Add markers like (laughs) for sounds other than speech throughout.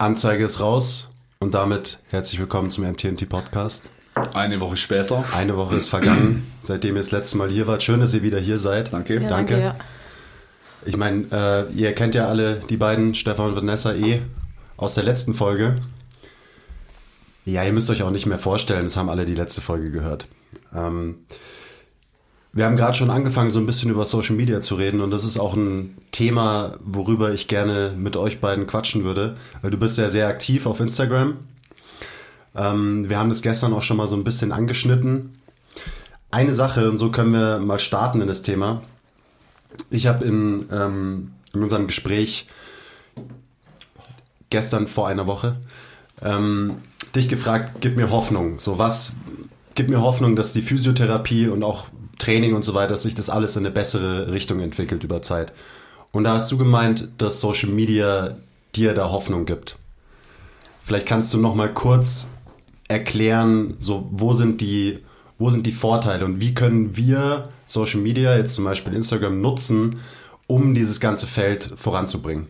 Anzeige ist raus und damit herzlich willkommen zum MTMT Podcast. Eine Woche später. Eine Woche ist vergangen, seitdem ihr das letzte Mal hier wart. Schön, dass ihr wieder hier seid. Danke. Ja, danke. danke ja. Ich meine, äh, ihr kennt ja alle die beiden, Stefan und Vanessa eh, aus der letzten Folge. Ja, ihr müsst euch auch nicht mehr vorstellen, das haben alle die letzte Folge gehört. Ähm, wir haben gerade schon angefangen, so ein bisschen über Social Media zu reden und das ist auch ein Thema, worüber ich gerne mit euch beiden quatschen würde, weil du bist ja sehr aktiv auf Instagram. Ähm, wir haben das gestern auch schon mal so ein bisschen angeschnitten. Eine Sache, und so können wir mal starten in das Thema. Ich habe in, ähm, in unserem Gespräch gestern vor einer Woche ähm, dich gefragt, gib mir Hoffnung. So was, gib mir Hoffnung, dass die Physiotherapie und auch Training und so weiter, dass sich das alles in eine bessere Richtung entwickelt über Zeit. Und da hast du gemeint, dass Social Media dir da Hoffnung gibt. Vielleicht kannst du noch mal kurz erklären, so wo sind die, wo sind die Vorteile und wie können wir Social Media, jetzt zum Beispiel Instagram, nutzen, um dieses ganze Feld voranzubringen?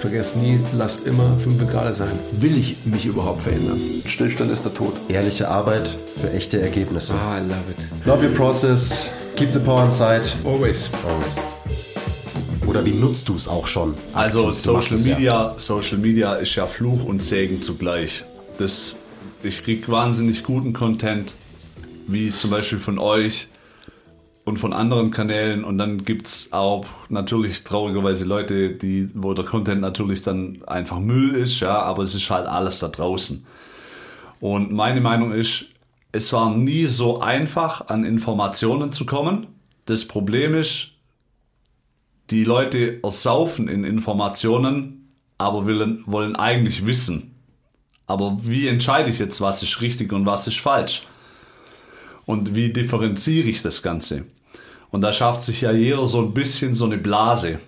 Vergesst nie, lasst immer 5 Grad sein. Will ich mich überhaupt verändern? Stillstand ist der Tod. Ehrliche Arbeit für echte Ergebnisse. Ah, I love it. Love your process. Keep the power inside. Always. Always. Oder wie nutzt du es auch schon? Also Social Media, ja. Social Media ist ja Fluch und Segen zugleich. Das, ich kriege wahnsinnig guten Content, wie zum Beispiel von euch und von anderen Kanälen und dann gibt es auch natürlich traurigerweise Leute, die, wo der Content natürlich dann einfach Müll ist, ja, aber es ist halt alles da draußen. Und meine Meinung ist, es war nie so einfach, an Informationen zu kommen. Das Problem ist, die Leute ersaufen in Informationen, aber wollen, wollen eigentlich wissen. Aber wie entscheide ich jetzt, was ist richtig und was ist falsch? Und wie differenziere ich das Ganze? Und da schafft sich ja jeder so ein bisschen so eine Blase,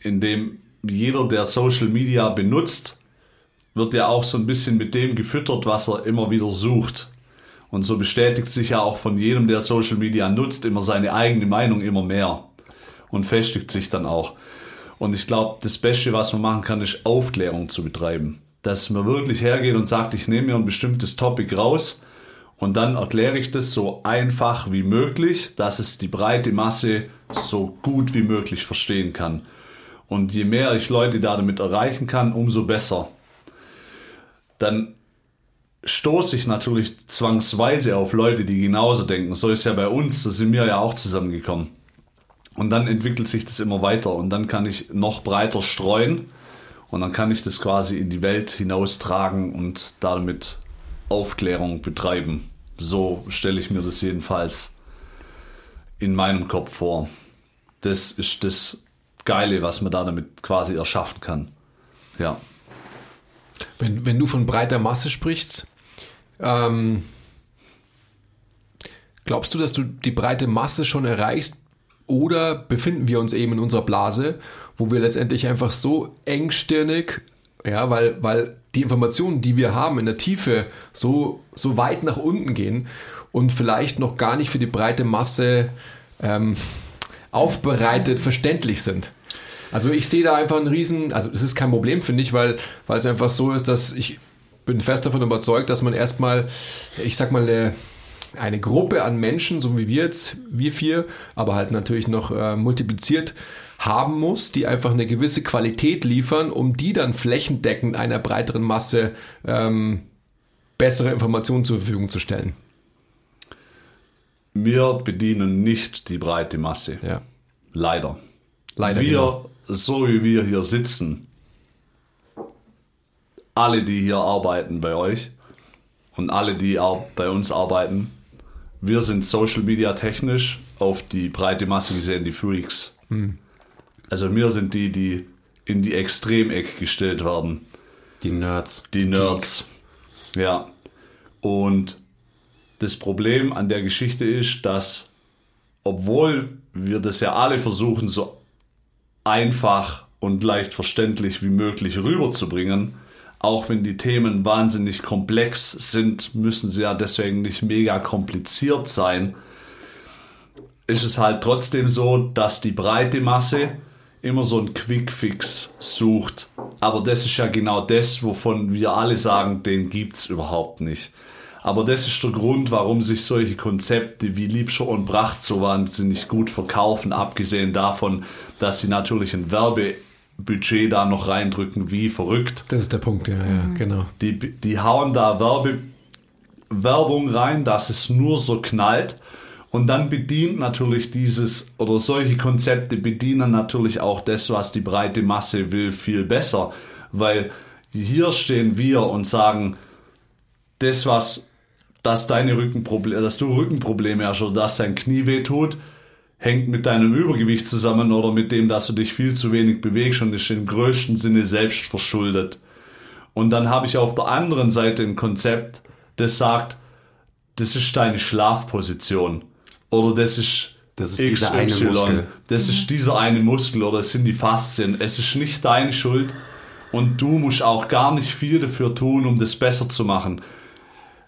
in dem jeder, der Social Media benutzt, wird ja auch so ein bisschen mit dem gefüttert, was er immer wieder sucht. Und so bestätigt sich ja auch von jedem, der Social Media nutzt, immer seine eigene Meinung immer mehr und festigt sich dann auch. Und ich glaube, das Beste, was man machen kann, ist Aufklärung zu betreiben. Dass man wirklich hergeht und sagt, ich nehme mir ein bestimmtes Topic raus und dann erkläre ich das so einfach wie möglich, dass es die breite Masse so gut wie möglich verstehen kann. Und je mehr ich Leute da damit erreichen kann, umso besser. Dann stoße ich natürlich zwangsweise auf Leute, die genauso denken. So ist ja bei uns, so sind wir ja auch zusammengekommen. Und dann entwickelt sich das immer weiter und dann kann ich noch breiter streuen und dann kann ich das quasi in die Welt hinaustragen und damit Aufklärung betreiben. So stelle ich mir das jedenfalls in meinem Kopf vor. Das ist das Geile, was man da damit quasi erschaffen kann. Ja. Wenn, wenn du von breiter Masse sprichst, ähm, glaubst du, dass du die breite Masse schon erreichst oder befinden wir uns eben in unserer Blase, wo wir letztendlich einfach so engstirnig ja, weil, weil die Informationen, die wir haben in der Tiefe, so, so weit nach unten gehen und vielleicht noch gar nicht für die breite Masse ähm, aufbereitet verständlich sind. Also ich sehe da einfach einen riesen, also es ist kein Problem, finde ich, weil, weil es einfach so ist, dass ich bin fest davon überzeugt, dass man erstmal, ich sag mal, eine, eine Gruppe an Menschen, so wie wir jetzt, wir vier, aber halt natürlich noch äh, multipliziert, haben muss, die einfach eine gewisse Qualität liefern, um die dann flächendeckend einer breiteren Masse ähm, bessere Informationen zur Verfügung zu stellen. Wir bedienen nicht die breite Masse. Ja. Leider. Leider. Wir, genau. so wie wir hier sitzen, alle, die hier arbeiten bei euch und alle, die auch bei uns arbeiten, wir sind Social Media technisch auf die breite Masse gesehen die Freaks. Hm. Also wir sind die, die in die Extremecke gestellt werden. Die Nerds. Die Nerds. Ja. Und das Problem an der Geschichte ist, dass obwohl wir das ja alle versuchen, so einfach und leicht verständlich wie möglich rüberzubringen, auch wenn die Themen wahnsinnig komplex sind, müssen sie ja deswegen nicht mega kompliziert sein, ist es halt trotzdem so, dass die breite Masse immer so einen Quick-Fix sucht. Aber das ist ja genau das, wovon wir alle sagen, den gibt es überhaupt nicht. Aber das ist der Grund, warum sich solche Konzepte wie Liebscher und Pracht so wahnsinnig gut verkaufen, abgesehen davon, dass sie natürlich ein Werbebudget da noch reindrücken, wie verrückt. Das ist der Punkt, ja, ja, genau. Die, die hauen da Werbe, Werbung rein, dass es nur so knallt. Und dann bedient natürlich dieses, oder solche Konzepte bedienen natürlich auch das, was die breite Masse will, viel besser. Weil hier stehen wir und sagen, das, was dass deine Rückenprobleme, dass du Rückenprobleme hast oder dass dein Knie weh tut, hängt mit deinem Übergewicht zusammen oder mit dem, dass du dich viel zu wenig bewegst und ist im größten Sinne selbst verschuldet. Und dann habe ich auf der anderen Seite ein Konzept, das sagt, das ist deine Schlafposition oder das ist das ist dieser eine Muskel. Das ist dieser eine Muskel oder es sind die Faszien. Es ist nicht deine Schuld und du musst auch gar nicht viel dafür tun, um das besser zu machen.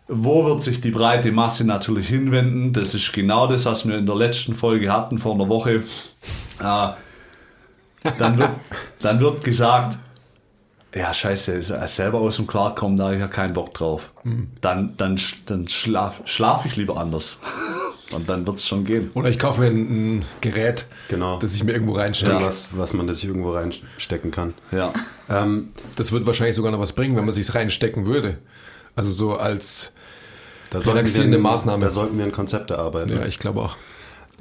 Wo wird sich die breite Masse natürlich hinwenden? Das ist genau das, was wir in der letzten Folge hatten, vor einer Woche. Äh, dann, wird, dann wird gesagt, ja, scheiße, selber aus dem Klarkommen, da habe ich ja keinen Bock drauf. Mhm. Dann, dann, dann schlafe schlaf ich lieber anders. (laughs) Und dann wird es schon gehen. Oder ich kaufe mir ein, ein Gerät, genau. das ich mir irgendwo reinstecke. Ja, was, was man das irgendwo reinstecken kann. Ja. Ähm, das wird wahrscheinlich sogar noch was bringen, wenn man sich reinstecken würde. Also so als da relaxierende Maßnahme. Da sollten wir ein Konzept erarbeiten. Ja, ich glaube auch.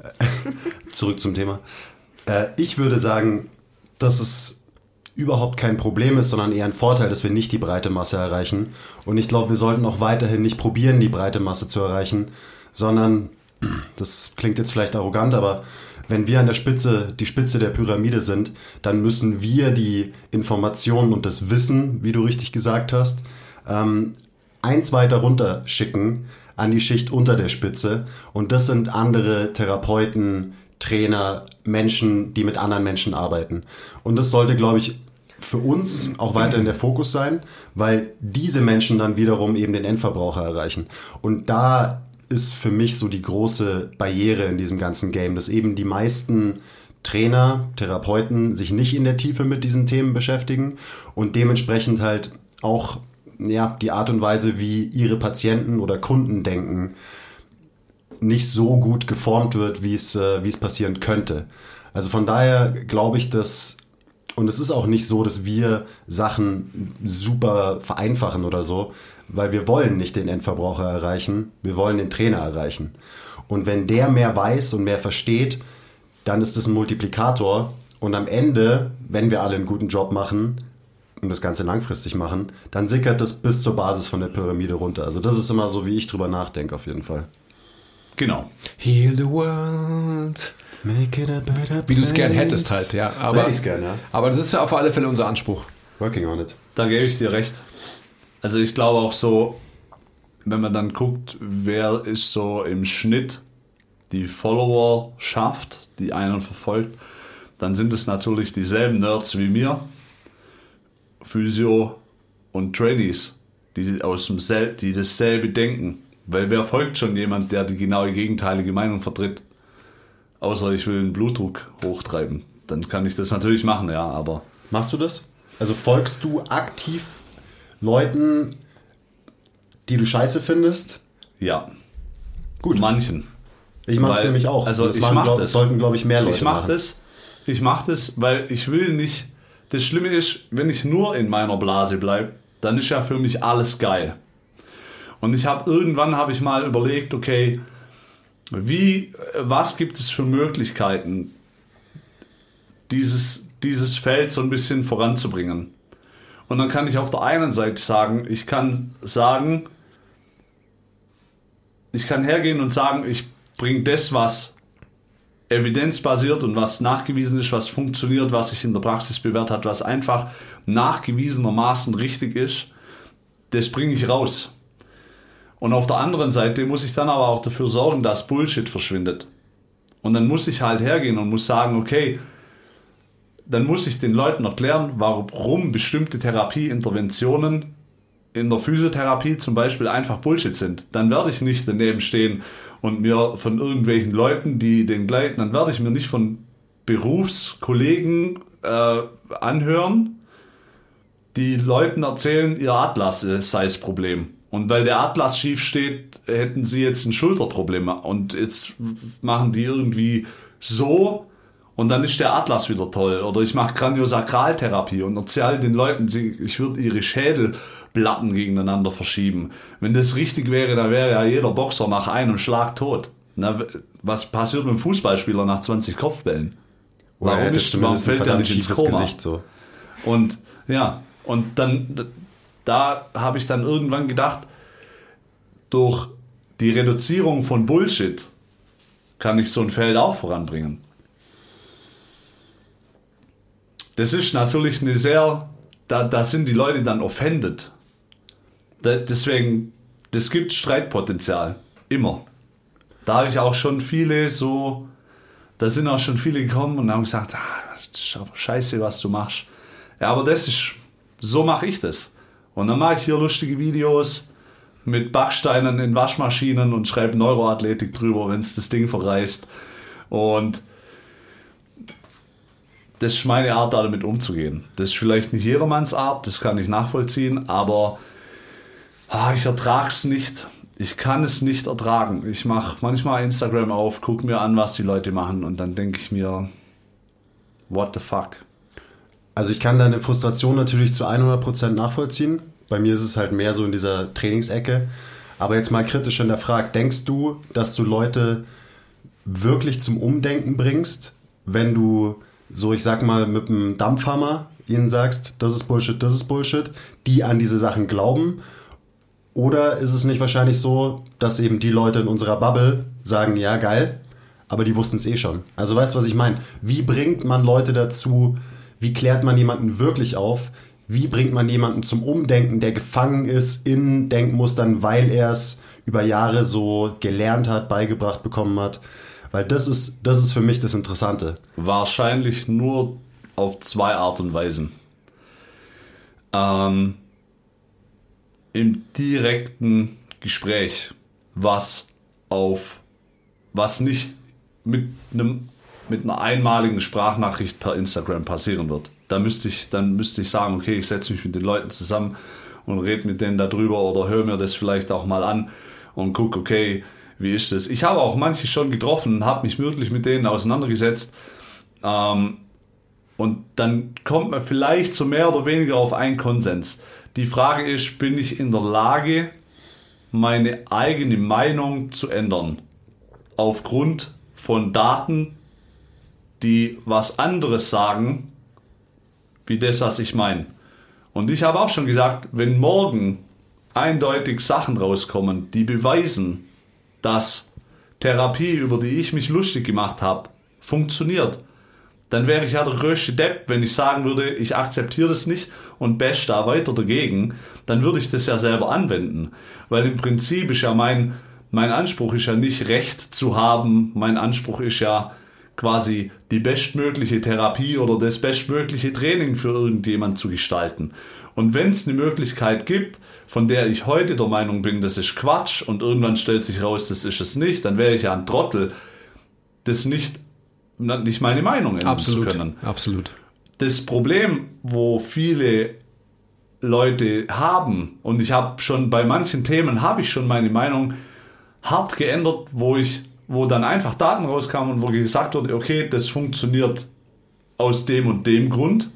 (laughs) Zurück zum Thema. Äh, ich würde sagen, dass es überhaupt kein Problem ist, sondern eher ein Vorteil, dass wir nicht die breite Masse erreichen. Und ich glaube, wir sollten auch weiterhin nicht probieren, die breite Masse zu erreichen, sondern, (clears throat) das klingt jetzt vielleicht arrogant, aber wenn wir an der Spitze, die Spitze der Pyramide sind, dann müssen wir die Informationen und das Wissen, wie du richtig gesagt hast, ähm, eins weiter runter schicken an die Schicht unter der Spitze. Und das sind andere Therapeuten, Trainer, Menschen, die mit anderen Menschen arbeiten. Und das sollte, glaube ich, für uns auch weiterhin der Fokus sein, weil diese Menschen dann wiederum eben den Endverbraucher erreichen. Und da ist für mich so die große Barriere in diesem ganzen Game, dass eben die meisten Trainer, Therapeuten sich nicht in der Tiefe mit diesen Themen beschäftigen und dementsprechend halt auch ja, die Art und Weise, wie ihre Patienten oder Kunden denken, nicht so gut geformt wird, wie es, äh, wie es passieren könnte. Also von daher glaube ich, dass, und es ist auch nicht so, dass wir Sachen super vereinfachen oder so, weil wir wollen nicht den Endverbraucher erreichen, wir wollen den Trainer erreichen. Und wenn der mehr weiß und mehr versteht, dann ist es ein Multiplikator. Und am Ende, wenn wir alle einen guten Job machen, und das Ganze langfristig machen, dann sickert das bis zur Basis von der Pyramide runter. Also das ist immer so, wie ich drüber nachdenke, auf jeden Fall. Genau. Heal the world. Make it a better place. Wie du es gern hättest halt, ja. Aber, gern, ja. aber das ist ja auf alle Fälle unser Anspruch. Working on it. Da gebe ich dir recht. Also ich glaube auch so, wenn man dann guckt, wer ist so im Schnitt die Follower schafft, die einen verfolgt, dann sind es natürlich dieselben Nerds wie mir, Physio und Trainees, die, aus dem Sel die dasselbe denken. Weil wer folgt schon jemand, der die genaue gegenteilige Meinung vertritt? Außer ich will den Blutdruck hochtreiben. Dann kann ich das natürlich machen, ja, aber. Machst du das? Also folgst du aktiv Leuten, die du scheiße findest? Ja. Gut. Manchen. Ich mache es nämlich auch. Also das ich mache das. sollten, glaube ich, mehr Leute ich mach machen. Das, ich mache das, weil ich will nicht das Schlimme ist, wenn ich nur in meiner Blase bleibe, dann ist ja für mich alles geil. Und ich habe irgendwann habe ich mal überlegt, okay, wie, was gibt es für Möglichkeiten, dieses, dieses Feld so ein bisschen voranzubringen? Und dann kann ich auf der einen Seite sagen, ich kann sagen, ich kann hergehen und sagen, ich bringe das, was evidenzbasiert und was nachgewiesen ist, was funktioniert, was sich in der Praxis bewährt hat, was einfach nachgewiesenermaßen richtig ist, das bringe ich raus. Und auf der anderen Seite muss ich dann aber auch dafür sorgen, dass Bullshit verschwindet. Und dann muss ich halt hergehen und muss sagen, okay, dann muss ich den Leuten erklären, warum bestimmte Therapieinterventionen in der Physiotherapie zum Beispiel einfach Bullshit sind. Dann werde ich nicht daneben stehen und mir von irgendwelchen Leuten, die den gleiten, dann werde ich mir nicht von Berufskollegen äh, anhören, die Leuten erzählen, ihr Atlas sei das Problem. Und weil der Atlas schief steht, hätten sie jetzt ein Schulterproblem. Und jetzt machen die irgendwie so und dann ist der Atlas wieder toll. Oder ich mache Kraniosakraltherapie und erzähle den Leuten, ich würde ihre Schädelplatten gegeneinander verschieben. Wenn das richtig wäre, dann wäre ja jeder Boxer nach einem Schlag tot. Na, was passiert mit dem Fußballspieler nach 20 Kopfbällen? Warum, ist, warum fällt der nicht ins Koma? Gesicht so. Und ja, und dann da habe ich dann irgendwann gedacht, durch die Reduzierung von Bullshit kann ich so ein Feld auch voranbringen. Das ist natürlich eine sehr, da, da sind die Leute dann offended. Da, deswegen, das gibt Streitpotenzial. Immer. Da habe ich auch schon viele so, da sind auch schon viele gekommen und haben gesagt, ah, scheiße, was du machst. Ja, aber das ist, so mache ich das. Und dann mache ich hier lustige Videos mit Backsteinen in Waschmaschinen und schreibe Neuroathletik drüber, wenn es das Ding verreißt. Und das ist meine Art, damit umzugehen. Das ist vielleicht nicht jedermanns Art, das kann ich nachvollziehen, aber ah, ich ertrage es nicht. Ich kann es nicht ertragen. Ich mache manchmal Instagram auf, gucke mir an, was die Leute machen und dann denke ich mir, what the fuck? Also ich kann deine Frustration natürlich zu 100% nachvollziehen. Bei mir ist es halt mehr so in dieser Trainingsecke. Aber jetzt mal kritisch in der Frage, denkst du, dass du Leute wirklich zum Umdenken bringst, wenn du so, ich sag mal, mit einem Dampfhammer ihnen sagst, das ist Bullshit, das ist Bullshit, die an diese Sachen glauben? Oder ist es nicht wahrscheinlich so, dass eben die Leute in unserer Bubble sagen, ja, geil, aber die wussten es eh schon? Also weißt du, was ich meine? Wie bringt man Leute dazu, wie klärt man jemanden wirklich auf? Wie bringt man jemanden zum Umdenken, der gefangen ist in Denkmustern, weil er es über Jahre so gelernt hat, beigebracht bekommen hat? Weil das ist, das ist für mich das Interessante. Wahrscheinlich nur auf zwei Art und Weisen. Ähm, Im direkten Gespräch, was auf, was nicht mit einem mit einer einmaligen Sprachnachricht per Instagram passieren wird. Da müsste ich, dann müsste ich sagen, okay, ich setze mich mit den Leuten zusammen und rede mit denen darüber oder höre mir das vielleicht auch mal an und gucke, okay, wie ist das? Ich habe auch manche schon getroffen und habe mich wirklich mit denen auseinandergesetzt. Ähm, und dann kommt man vielleicht so mehr oder weniger auf einen Konsens. Die Frage ist, bin ich in der Lage, meine eigene Meinung zu ändern? Aufgrund von Daten, die was anderes sagen, wie das, was ich meine. Und ich habe auch schon gesagt, wenn morgen eindeutig Sachen rauskommen, die beweisen, dass Therapie, über die ich mich lustig gemacht habe, funktioniert, dann wäre ich ja der größte Depp, wenn ich sagen würde, ich akzeptiere das nicht und bash da weiter dagegen, dann würde ich das ja selber anwenden. Weil im Prinzip ist ja mein, mein Anspruch ist ja nicht Recht zu haben, mein Anspruch ist ja, quasi die bestmögliche Therapie oder das bestmögliche Training für irgendjemand zu gestalten. Und wenn es eine Möglichkeit gibt, von der ich heute der Meinung bin, das ist Quatsch und irgendwann stellt sich raus, das ist es nicht, dann wäre ich ja ein Trottel, das nicht, nicht meine Meinung ändern absolut, zu können. Absolut. Das Problem, wo viele Leute haben, und ich habe schon bei manchen Themen, habe ich schon meine Meinung hart geändert, wo ich wo dann einfach Daten rauskamen und wo gesagt wurde, okay, das funktioniert aus dem und dem Grund,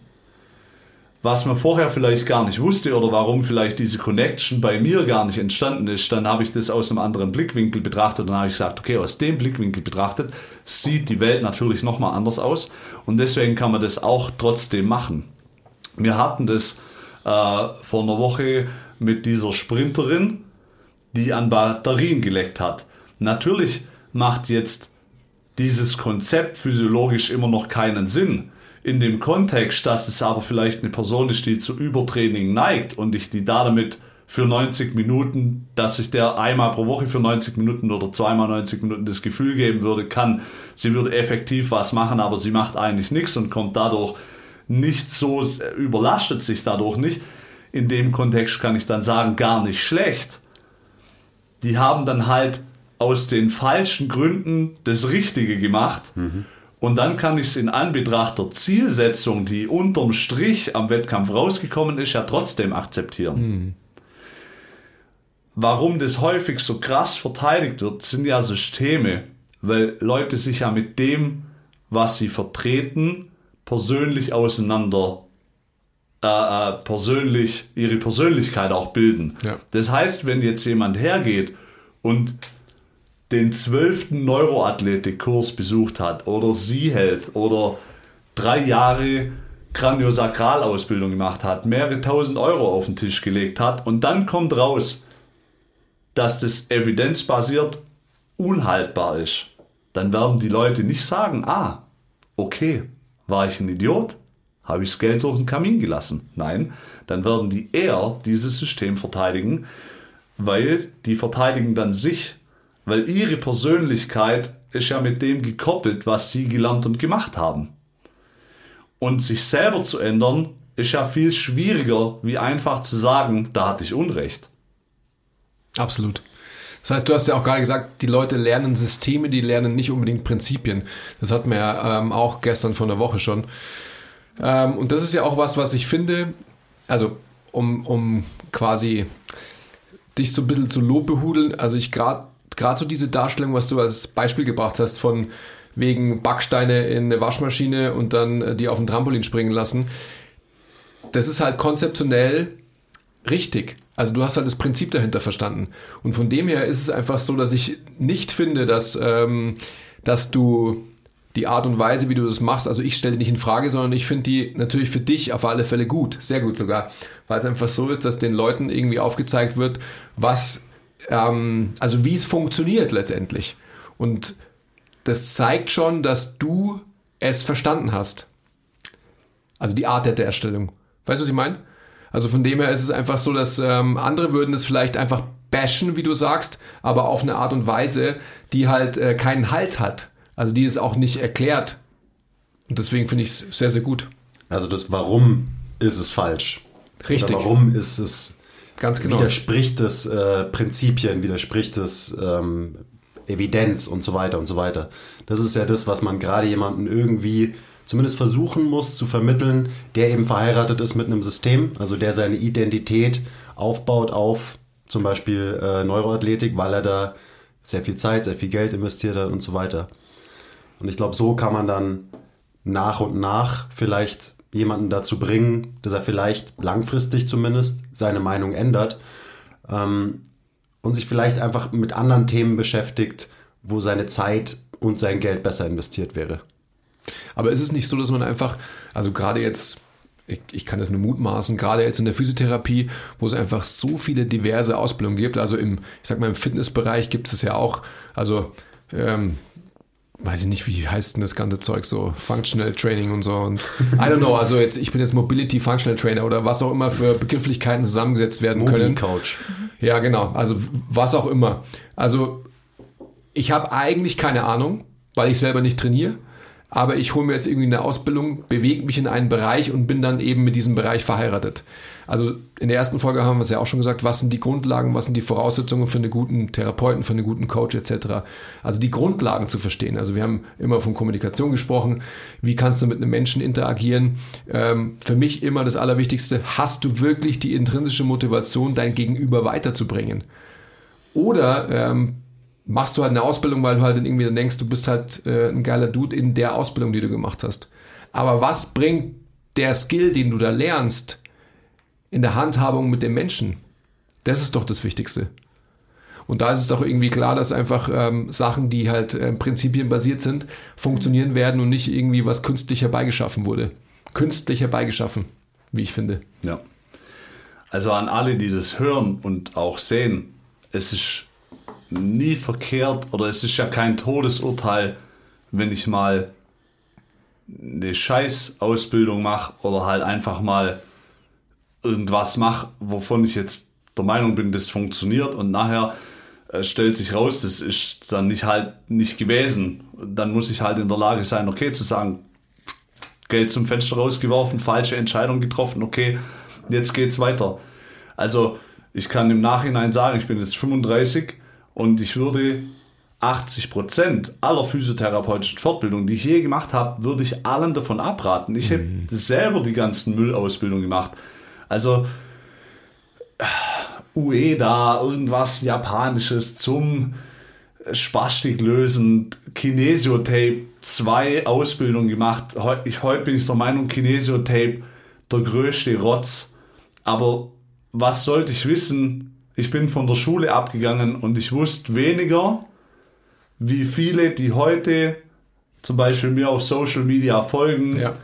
was man vorher vielleicht gar nicht wusste oder warum vielleicht diese Connection bei mir gar nicht entstanden ist, dann habe ich das aus einem anderen Blickwinkel betrachtet und dann habe ich gesagt, okay, aus dem Blickwinkel betrachtet sieht die Welt natürlich nochmal anders aus und deswegen kann man das auch trotzdem machen. Wir hatten das äh, vor einer Woche mit dieser Sprinterin, die an Batterien geleckt hat. Natürlich macht jetzt dieses Konzept physiologisch immer noch keinen Sinn. In dem Kontext, dass es aber vielleicht eine Person ist, die zu Übertraining neigt und ich die da damit für 90 Minuten, dass ich der einmal pro Woche für 90 Minuten oder zweimal 90 Minuten das Gefühl geben würde, kann, sie würde effektiv was machen, aber sie macht eigentlich nichts und kommt dadurch nicht so, überlastet sich dadurch nicht. In dem Kontext kann ich dann sagen, gar nicht schlecht. Die haben dann halt aus den falschen Gründen das Richtige gemacht. Mhm. Und dann kann ich es in Anbetracht der Zielsetzung, die unterm Strich am Wettkampf rausgekommen ist, ja trotzdem akzeptieren. Hm. Warum das häufig so krass verteidigt wird, sind ja Systeme, weil Leute sich ja mit dem, was sie vertreten, persönlich auseinander, äh, äh, persönlich ihre Persönlichkeit auch bilden. Ja. Das heißt, wenn jetzt jemand hergeht und den zwölften Neuroathletikkurs besucht hat oder Z-Health oder drei Jahre Kraniosakralausbildung gemacht hat, mehrere tausend Euro auf den Tisch gelegt hat und dann kommt raus, dass das evidenzbasiert unhaltbar ist, dann werden die Leute nicht sagen, ah, okay, war ich ein Idiot? Habe ich das Geld durch den Kamin gelassen? Nein, dann werden die eher dieses System verteidigen, weil die verteidigen dann sich weil ihre Persönlichkeit ist ja mit dem gekoppelt, was sie gelernt und gemacht haben. Und sich selber zu ändern, ist ja viel schwieriger, wie einfach zu sagen, da hatte ich Unrecht. Absolut. Das heißt, du hast ja auch gerade gesagt, die Leute lernen Systeme, die lernen nicht unbedingt Prinzipien. Das hatten wir ja ähm, auch gestern von der Woche schon. Ähm, und das ist ja auch was, was ich finde, also um, um quasi dich so ein bisschen zu Lob behudeln, also ich gerade gerade so diese Darstellung, was du als Beispiel gebracht hast, von wegen Backsteine in eine Waschmaschine und dann äh, die auf den Trampolin springen lassen, das ist halt konzeptionell richtig. Also du hast halt das Prinzip dahinter verstanden. Und von dem her ist es einfach so, dass ich nicht finde, dass, ähm, dass du die Art und Weise, wie du das machst, also ich stelle nicht in Frage, sondern ich finde die natürlich für dich auf alle Fälle gut, sehr gut sogar, weil es einfach so ist, dass den Leuten irgendwie aufgezeigt wird, was ähm, also wie es funktioniert letztendlich. Und das zeigt schon, dass du es verstanden hast. Also die Art der Erstellung. Weißt du, was ich meine? Also von dem her ist es einfach so, dass ähm, andere würden es vielleicht einfach bashen, wie du sagst, aber auf eine Art und Weise, die halt äh, keinen Halt hat. Also die es auch nicht erklärt. Und deswegen finde ich es sehr, sehr gut. Also das Warum ist es falsch. Richtig. Oder warum ist es Ganz genau. Widerspricht es äh, Prinzipien, widerspricht es ähm, Evidenz und so weiter und so weiter. Das ist ja das, was man gerade jemanden irgendwie zumindest versuchen muss zu vermitteln, der eben verheiratet ist mit einem System, also der seine Identität aufbaut auf zum Beispiel äh, Neuroathletik, weil er da sehr viel Zeit, sehr viel Geld investiert hat und so weiter. Und ich glaube, so kann man dann nach und nach vielleicht jemanden dazu bringen, dass er vielleicht langfristig zumindest seine Meinung ändert ähm, und sich vielleicht einfach mit anderen Themen beschäftigt, wo seine Zeit und sein Geld besser investiert wäre. Aber ist es nicht so, dass man einfach, also gerade jetzt, ich, ich, kann das nur mutmaßen, gerade jetzt in der Physiotherapie, wo es einfach so viele diverse Ausbildungen gibt, also im, ich sag mal, im Fitnessbereich gibt es ja auch, also ähm, weiß ich nicht, wie heißt denn das ganze Zeug so, Functional Training und so und I don't know, also jetzt, ich bin jetzt Mobility Functional Trainer oder was auch immer für Begrifflichkeiten zusammengesetzt werden Mobil können. Coach. Ja, genau, also was auch immer. Also ich habe eigentlich keine Ahnung, weil ich selber nicht trainiere, aber ich hole mir jetzt irgendwie eine Ausbildung, bewege mich in einen Bereich und bin dann eben mit diesem Bereich verheiratet. Also in der ersten Folge haben wir es ja auch schon gesagt, was sind die Grundlagen, was sind die Voraussetzungen für einen guten Therapeuten, für einen guten Coach etc. Also die Grundlagen zu verstehen. Also wir haben immer von Kommunikation gesprochen. Wie kannst du mit einem Menschen interagieren? Ähm, für mich immer das Allerwichtigste, hast du wirklich die intrinsische Motivation, dein Gegenüber weiterzubringen? Oder ähm, machst du halt eine Ausbildung, weil du halt irgendwie dann denkst, du bist halt äh, ein geiler Dude in der Ausbildung, die du gemacht hast. Aber was bringt der Skill, den du da lernst, in der Handhabung mit dem Menschen. Das ist doch das Wichtigste. Und da ist es doch irgendwie klar, dass einfach ähm, Sachen, die halt äh, prinzipienbasiert sind, funktionieren werden und nicht irgendwie was künstlich herbeigeschaffen wurde. Künstlich herbeigeschaffen, wie ich finde. Ja. Also an alle, die das hören und auch sehen, es ist nie verkehrt oder es ist ja kein Todesurteil, wenn ich mal eine Scheißausbildung mache oder halt einfach mal irgendwas mache, wovon ich jetzt der Meinung bin, das funktioniert und nachher äh, stellt sich raus, das ist dann nicht halt nicht gewesen. Dann muss ich halt in der Lage sein, okay, zu sagen, Geld zum Fenster rausgeworfen, falsche Entscheidung getroffen, okay, jetzt geht's weiter. Also ich kann im Nachhinein sagen, ich bin jetzt 35 und ich würde 80 Prozent aller physiotherapeutischen Fortbildungen, die ich je gemacht habe, würde ich allen davon abraten. Ich habe selber die ganzen Müllausbildungen gemacht. Also Ueda, irgendwas Japanisches zum Spastik lösen, Kinesiotape, zwei Ausbildungen gemacht. Heute, ich, heute bin ich der Meinung, Kinesiotape der größte Rotz. Aber was sollte ich wissen? Ich bin von der Schule abgegangen und ich wusste weniger, wie viele, die heute zum Beispiel mir auf Social Media folgen. Ja.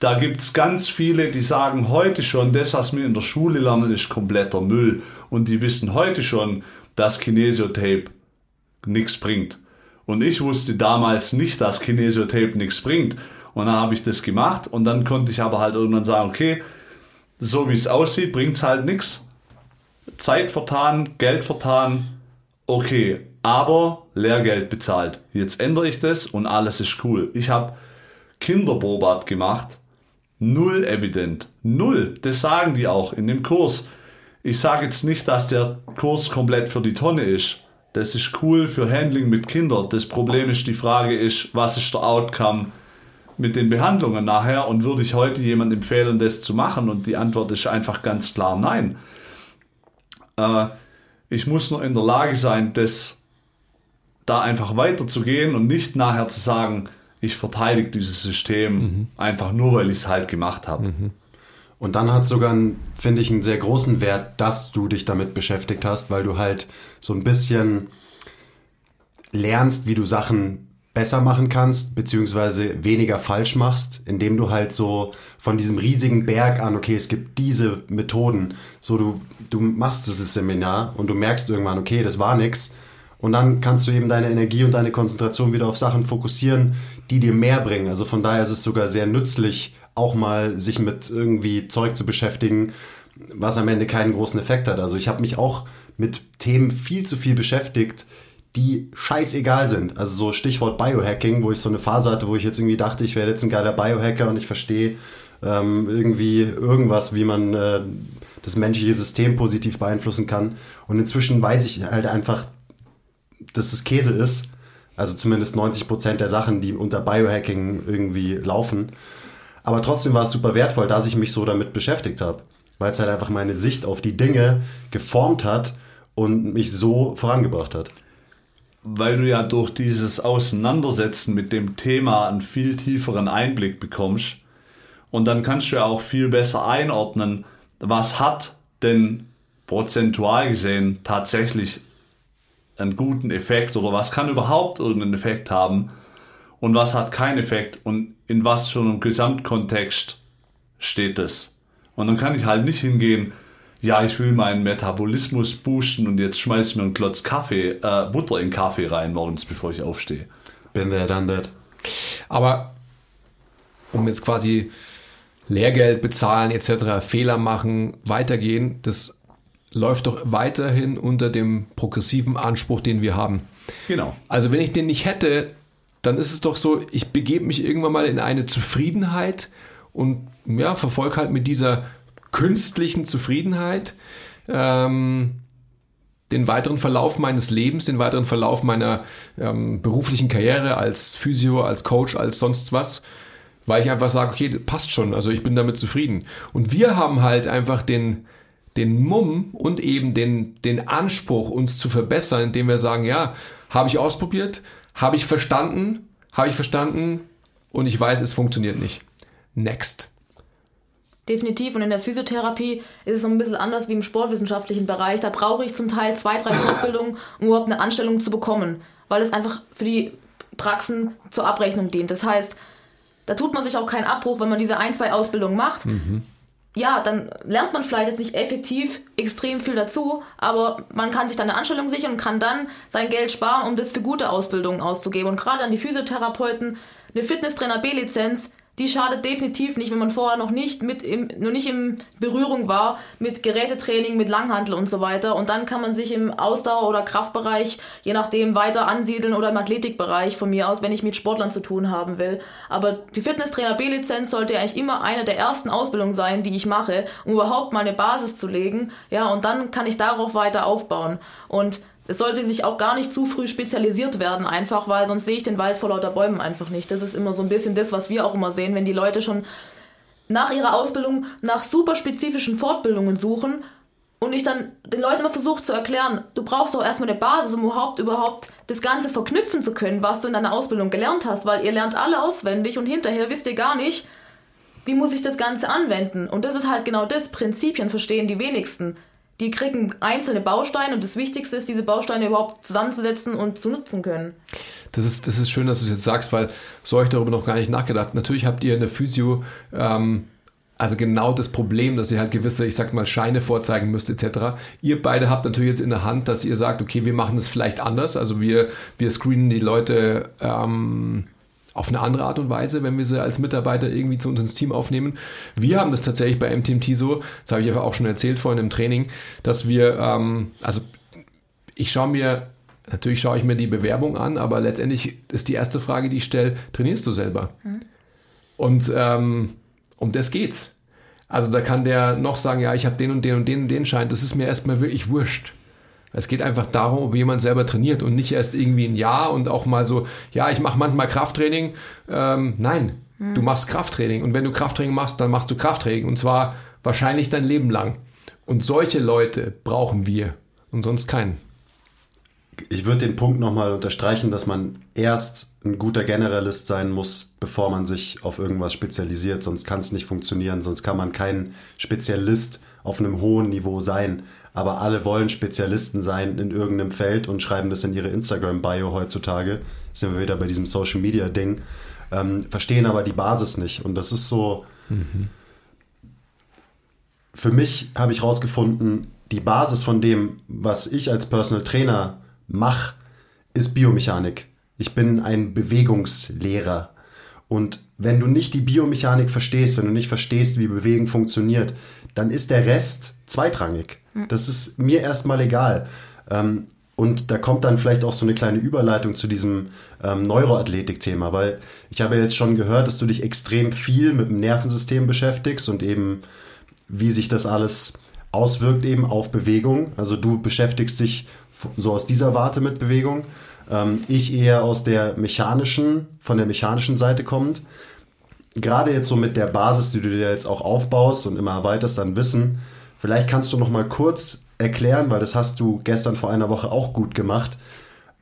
Da gibt es ganz viele, die sagen heute schon, das, was wir in der Schule lernen, ist kompletter Müll. Und die wissen heute schon, dass Kinesiotape nichts bringt. Und ich wusste damals nicht, dass Kinesiotape nichts bringt. Und dann habe ich das gemacht und dann konnte ich aber halt irgendwann sagen, okay, so wie es aussieht, bringt es halt nichts. Zeit vertan, Geld vertan, okay, aber Lehrgeld bezahlt. Jetzt ändere ich das und alles ist cool. Ich habe Kinderbobat gemacht, null evident, null. Das sagen die auch in dem Kurs. Ich sage jetzt nicht, dass der Kurs komplett für die Tonne ist. Das ist cool für Handling mit Kindern. Das Problem ist, die Frage ist, was ist der Outcome mit den Behandlungen nachher und würde ich heute jemand empfehlen, das zu machen? Und die Antwort ist einfach ganz klar nein. Äh, ich muss nur in der Lage sein, das da einfach weiterzugehen und nicht nachher zu sagen, ich verteidige dieses System einfach nur, weil ich es halt gemacht habe. Und dann hat sogar, einen, finde ich, einen sehr großen Wert, dass du dich damit beschäftigt hast, weil du halt so ein bisschen lernst, wie du Sachen besser machen kannst, beziehungsweise weniger falsch machst, indem du halt so von diesem riesigen Berg an, okay, es gibt diese Methoden, so du, du machst dieses Seminar und du merkst irgendwann, okay, das war nix. Und dann kannst du eben deine Energie und deine Konzentration wieder auf Sachen fokussieren, die dir mehr bringen. Also von daher ist es sogar sehr nützlich, auch mal sich mit irgendwie Zeug zu beschäftigen, was am Ende keinen großen Effekt hat. Also ich habe mich auch mit Themen viel zu viel beschäftigt, die scheißegal sind. Also so Stichwort Biohacking, wo ich so eine Phase hatte, wo ich jetzt irgendwie dachte, ich werde jetzt ein geiler Biohacker und ich verstehe ähm, irgendwie irgendwas, wie man äh, das menschliche System positiv beeinflussen kann. Und inzwischen weiß ich halt einfach, dass das Käse ist. Also zumindest 90 Prozent der Sachen, die unter Biohacking irgendwie laufen. Aber trotzdem war es super wertvoll, dass ich mich so damit beschäftigt habe. Weil es halt einfach meine Sicht auf die Dinge geformt hat und mich so vorangebracht hat. Weil du ja durch dieses Auseinandersetzen mit dem Thema einen viel tieferen Einblick bekommst. Und dann kannst du ja auch viel besser einordnen, was hat denn prozentual gesehen tatsächlich einen guten Effekt oder was kann überhaupt irgendeinen Effekt haben und was hat keinen Effekt und in was für einem Gesamtkontext steht es. Und dann kann ich halt nicht hingehen, ja, ich will meinen Metabolismus boosten und jetzt schmeiße ich mir einen Klotz Kaffee, äh, Butter in Kaffee rein morgens, bevor ich aufstehe. Bin there, done that. Aber um jetzt quasi Lehrgeld bezahlen etc., Fehler machen, weitergehen, das läuft doch weiterhin unter dem progressiven Anspruch, den wir haben. Genau. Also wenn ich den nicht hätte, dann ist es doch so, ich begebe mich irgendwann mal in eine Zufriedenheit und ja, verfolge halt mit dieser künstlichen Zufriedenheit ähm, den weiteren Verlauf meines Lebens, den weiteren Verlauf meiner ähm, beruflichen Karriere als Physio, als Coach, als sonst was, weil ich einfach sage, okay, passt schon, also ich bin damit zufrieden. Und wir haben halt einfach den, den Mumm und eben den, den Anspruch, uns zu verbessern, indem wir sagen, ja, habe ich ausprobiert, habe ich verstanden, habe ich verstanden und ich weiß, es funktioniert nicht. Next. Definitiv. Und in der Physiotherapie ist es so ein bisschen anders wie im sportwissenschaftlichen Bereich. Da brauche ich zum Teil zwei, drei Fortbildungen, um überhaupt eine Anstellung zu bekommen, weil es einfach für die Praxen zur Abrechnung dient. Das heißt, da tut man sich auch keinen Abbruch, wenn man diese ein, zwei Ausbildungen macht. Ja, dann lernt man vielleicht jetzt nicht effektiv extrem viel dazu, aber man kann sich dann eine Anstellung sichern und kann dann sein Geld sparen, um das für gute Ausbildungen auszugeben. Und gerade an die Physiotherapeuten, eine Fitnesstrainer B-Lizenz, die schadet definitiv nicht, wenn man vorher noch nicht mit im, noch nicht in Berührung war mit Gerätetraining, mit Langhantel und so weiter. Und dann kann man sich im Ausdauer- oder Kraftbereich, je nachdem, weiter ansiedeln oder im Athletikbereich von mir aus, wenn ich mit Sportlern zu tun haben will. Aber die Fitnesstrainer B-Lizenz sollte eigentlich immer eine der ersten Ausbildungen sein, die ich mache, um überhaupt mal eine Basis zu legen. Ja, und dann kann ich darauf weiter aufbauen. Und es sollte sich auch gar nicht zu früh spezialisiert werden, einfach, weil sonst sehe ich den Wald vor lauter Bäumen einfach nicht. Das ist immer so ein bisschen das, was wir auch immer sehen, wenn die Leute schon nach ihrer Ausbildung nach super spezifischen Fortbildungen suchen und ich dann den Leuten immer versuche zu erklären, du brauchst auch erstmal eine Basis, um überhaupt, überhaupt das Ganze verknüpfen zu können, was du in deiner Ausbildung gelernt hast, weil ihr lernt alle auswendig und hinterher wisst ihr gar nicht, wie muss ich das Ganze anwenden. Und das ist halt genau das, Prinzipien verstehen die wenigsten die kriegen einzelne Bausteine und das Wichtigste ist, diese Bausteine überhaupt zusammenzusetzen und zu nutzen können. Das ist, das ist schön, dass du es jetzt sagst, weil so habe ich darüber noch gar nicht nachgedacht. Natürlich habt ihr in der Physio ähm, also genau das Problem, dass ihr halt gewisse, ich sag mal, Scheine vorzeigen müsst etc. Ihr beide habt natürlich jetzt in der Hand, dass ihr sagt, okay, wir machen das vielleicht anders. Also wir, wir screenen die Leute ähm, auf eine andere Art und Weise, wenn wir sie als Mitarbeiter irgendwie zu uns ins Team aufnehmen. Wir haben das tatsächlich bei MTMT so, das habe ich einfach auch schon erzählt vorhin im Training, dass wir, ähm, also ich schaue mir, natürlich schaue ich mir die Bewerbung an, aber letztendlich ist die erste Frage, die ich stelle, trainierst du selber? Mhm. Und ähm, um das geht's. Also da kann der noch sagen, ja, ich habe den und den und den und den Schein, das ist mir erstmal wirklich wurscht. Es geht einfach darum, ob jemand selber trainiert und nicht erst irgendwie ein Jahr und auch mal so, ja, ich mache manchmal Krafttraining. Ähm, nein, mhm. du machst Krafttraining und wenn du Krafttraining machst, dann machst du Krafttraining und zwar wahrscheinlich dein Leben lang. Und solche Leute brauchen wir und sonst keinen. Ich würde den Punkt nochmal unterstreichen, dass man erst ein guter Generalist sein muss, bevor man sich auf irgendwas spezialisiert. Sonst kann es nicht funktionieren. Sonst kann man kein Spezialist auf einem hohen Niveau sein aber alle wollen Spezialisten sein in irgendeinem Feld und schreiben das in ihre Instagram-Bio heutzutage. Sind wir wieder bei diesem Social-Media-Ding. Ähm, verstehen aber die Basis nicht. Und das ist so. Mhm. Für mich habe ich herausgefunden, die Basis von dem, was ich als Personal Trainer mache, ist Biomechanik. Ich bin ein Bewegungslehrer. Und wenn du nicht die Biomechanik verstehst, wenn du nicht verstehst, wie Bewegung funktioniert, dann ist der Rest zweitrangig. Das ist mir erstmal egal. Ähm, und da kommt dann vielleicht auch so eine kleine Überleitung zu diesem ähm, Neuroathletik-Thema, weil ich habe jetzt schon gehört, dass du dich extrem viel mit dem Nervensystem beschäftigst und eben, wie sich das alles auswirkt eben auf Bewegung. Also du beschäftigst dich so aus dieser Warte mit Bewegung. Ähm, ich eher aus der mechanischen, von der mechanischen Seite kommend. Gerade jetzt so mit der Basis, die du dir jetzt auch aufbaust und immer erweiterst an Wissen, Vielleicht kannst du noch mal kurz erklären, weil das hast du gestern vor einer Woche auch gut gemacht,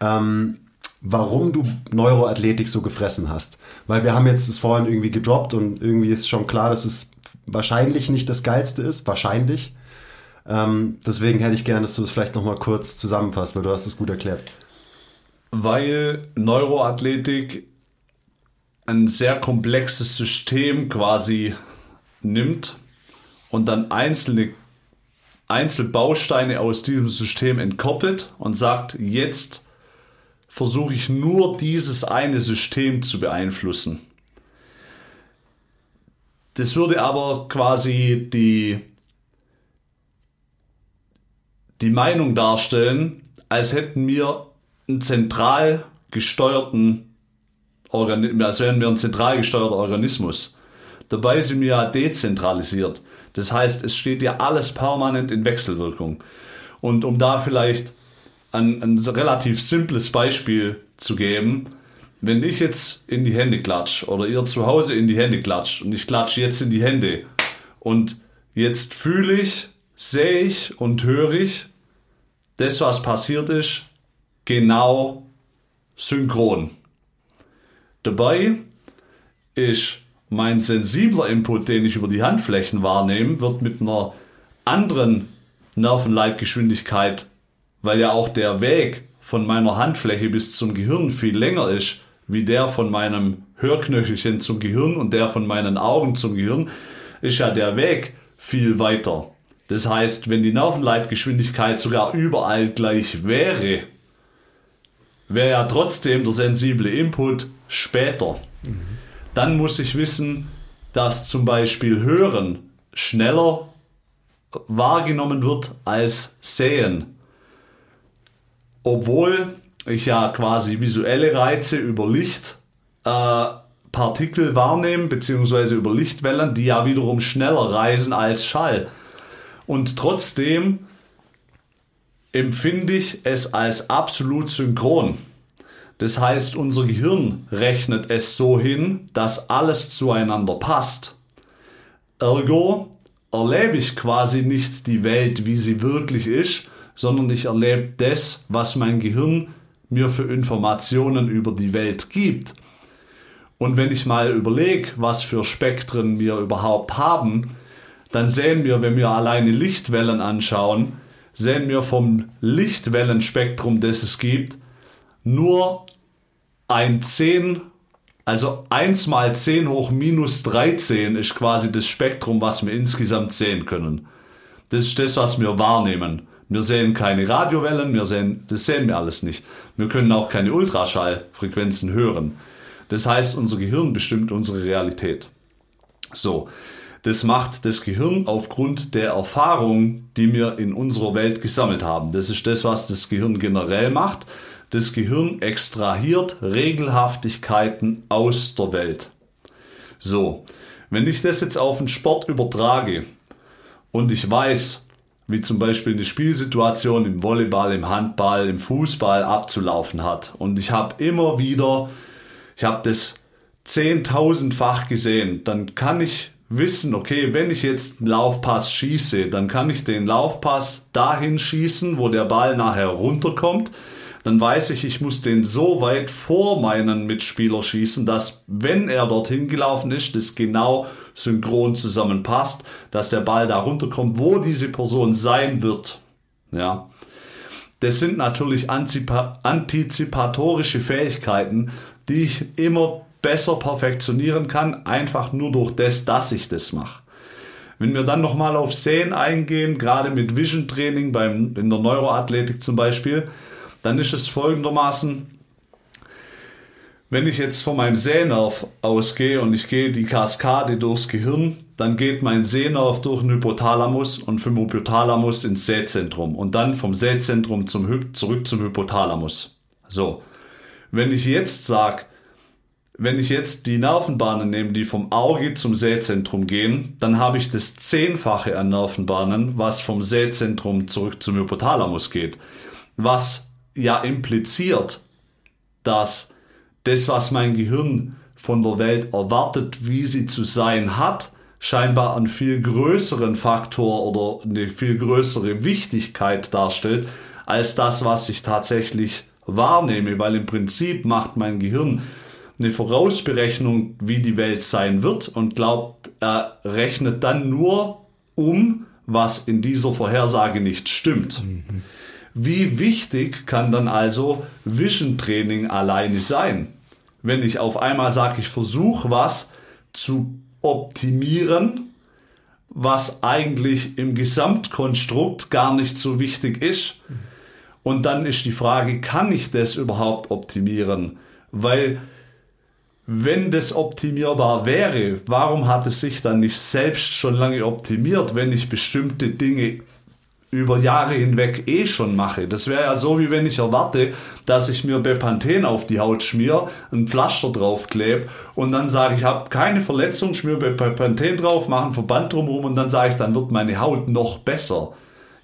ähm, warum du Neuroathletik so gefressen hast. Weil wir haben jetzt das vorhin irgendwie gedroppt und irgendwie ist schon klar, dass es wahrscheinlich nicht das Geilste ist. Wahrscheinlich. Ähm, deswegen hätte ich gerne, dass du es das vielleicht noch mal kurz zusammenfasst, weil du hast es gut erklärt. Weil Neuroathletik ein sehr komplexes System quasi nimmt und dann einzelne Einzelbausteine aus diesem System entkoppelt und sagt, jetzt versuche ich nur dieses eine System zu beeinflussen. Das würde aber quasi die, die Meinung darstellen, als hätten wir einen zentral gesteuerten Organismus, als wären wir ein zentral gesteuerter Organismus. Dabei sind wir ja dezentralisiert. Das heißt, es steht ja alles permanent in Wechselwirkung. Und um da vielleicht ein, ein relativ simples Beispiel zu geben, wenn ich jetzt in die Hände klatsche oder ihr zu Hause in die Hände klatscht und ich klatsche jetzt in die Hände und jetzt fühle ich, sehe ich und höre ich das, was passiert ist, genau synchron. Dabei ist mein sensibler Input, den ich über die Handflächen wahrnehme, wird mit einer anderen Nervenleitgeschwindigkeit, weil ja auch der Weg von meiner Handfläche bis zum Gehirn viel länger ist, wie der von meinem Hörknöchelchen zum Gehirn und der von meinen Augen zum Gehirn, ist ja der Weg viel weiter. Das heißt, wenn die Nervenleitgeschwindigkeit sogar überall gleich wäre, wäre ja trotzdem der sensible Input später. Mhm dann muss ich wissen, dass zum Beispiel Hören schneller wahrgenommen wird als Sehen. Obwohl ich ja quasi visuelle Reize über Lichtpartikel äh, wahrnehme, beziehungsweise über Lichtwellen, die ja wiederum schneller reisen als Schall. Und trotzdem empfinde ich es als absolut synchron. Das heißt, unser Gehirn rechnet es so hin, dass alles zueinander passt. Ergo erlebe ich quasi nicht die Welt, wie sie wirklich ist, sondern ich erlebe das, was mein Gehirn mir für Informationen über die Welt gibt. Und wenn ich mal überlege, was für Spektren wir überhaupt haben, dann sehen wir, wenn wir alleine Lichtwellen anschauen, sehen wir vom Lichtwellenspektrum, das es gibt, nur ein 10, also 1 mal 10 hoch minus 13 ist quasi das Spektrum, was wir insgesamt sehen können. Das ist das, was wir wahrnehmen. Wir sehen keine Radiowellen, wir sehen, das sehen wir alles nicht. Wir können auch keine Ultraschallfrequenzen hören. Das heißt, unser Gehirn bestimmt unsere Realität. So, das macht das Gehirn aufgrund der Erfahrung, die wir in unserer Welt gesammelt haben. Das ist das, was das Gehirn generell macht. Das Gehirn extrahiert Regelhaftigkeiten aus der Welt. So, wenn ich das jetzt auf den Sport übertrage und ich weiß, wie zum Beispiel eine Spielsituation im Volleyball, im Handball, im Fußball abzulaufen hat und ich habe immer wieder ich habe das zehntausendfach gesehen, dann kann ich wissen, okay, wenn ich jetzt einen Laufpass schieße, dann kann ich den Laufpass dahin schießen, wo der Ball nachher runterkommt. Dann weiß ich, ich muss den so weit vor meinen Mitspieler schießen, dass wenn er dorthin gelaufen ist, das genau synchron zusammenpasst, dass der Ball da runterkommt, wo diese Person sein wird. Ja. Das sind natürlich antizipatorische Fähigkeiten, die ich immer besser perfektionieren kann, einfach nur durch das, dass ich das mache. Wenn wir dann nochmal auf Sehen eingehen, gerade mit Vision Training beim, in der Neuroathletik zum Beispiel, dann ist es folgendermaßen, wenn ich jetzt von meinem Sehnerv ausgehe und ich gehe die Kaskade durchs Gehirn, dann geht mein Sehnerv durch den Hypothalamus und vom Hypothalamus ins Sehzentrum und dann vom Sehzentrum zum, zurück zum Hypothalamus. So, wenn ich jetzt sage, wenn ich jetzt die Nervenbahnen nehme, die vom Auge zum Sehzentrum gehen, dann habe ich das Zehnfache an Nervenbahnen, was vom Sehzentrum zurück zum Hypothalamus geht. Was ja impliziert, dass das, was mein Gehirn von der Welt erwartet, wie sie zu sein hat, scheinbar einen viel größeren Faktor oder eine viel größere Wichtigkeit darstellt, als das, was ich tatsächlich wahrnehme, weil im Prinzip macht mein Gehirn eine Vorausberechnung, wie die Welt sein wird und glaubt, er rechnet dann nur um, was in dieser Vorhersage nicht stimmt. Mhm. Wie wichtig kann dann also Vision Training alleine sein? Wenn ich auf einmal sage, ich versuche was zu optimieren, was eigentlich im Gesamtkonstrukt gar nicht so wichtig ist. Und dann ist die Frage, kann ich das überhaupt optimieren? Weil wenn das optimierbar wäre, warum hat es sich dann nicht selbst schon lange optimiert, wenn ich bestimmte Dinge über Jahre hinweg eh schon mache. Das wäre ja so, wie wenn ich erwarte, dass ich mir Bepanthen auf die Haut schmier, ein Pflaster draufklebe und dann sage ich, habe keine Verletzung, schmier Bepanthen drauf, mache einen Verband drumherum und dann sage ich, dann wird meine Haut noch besser.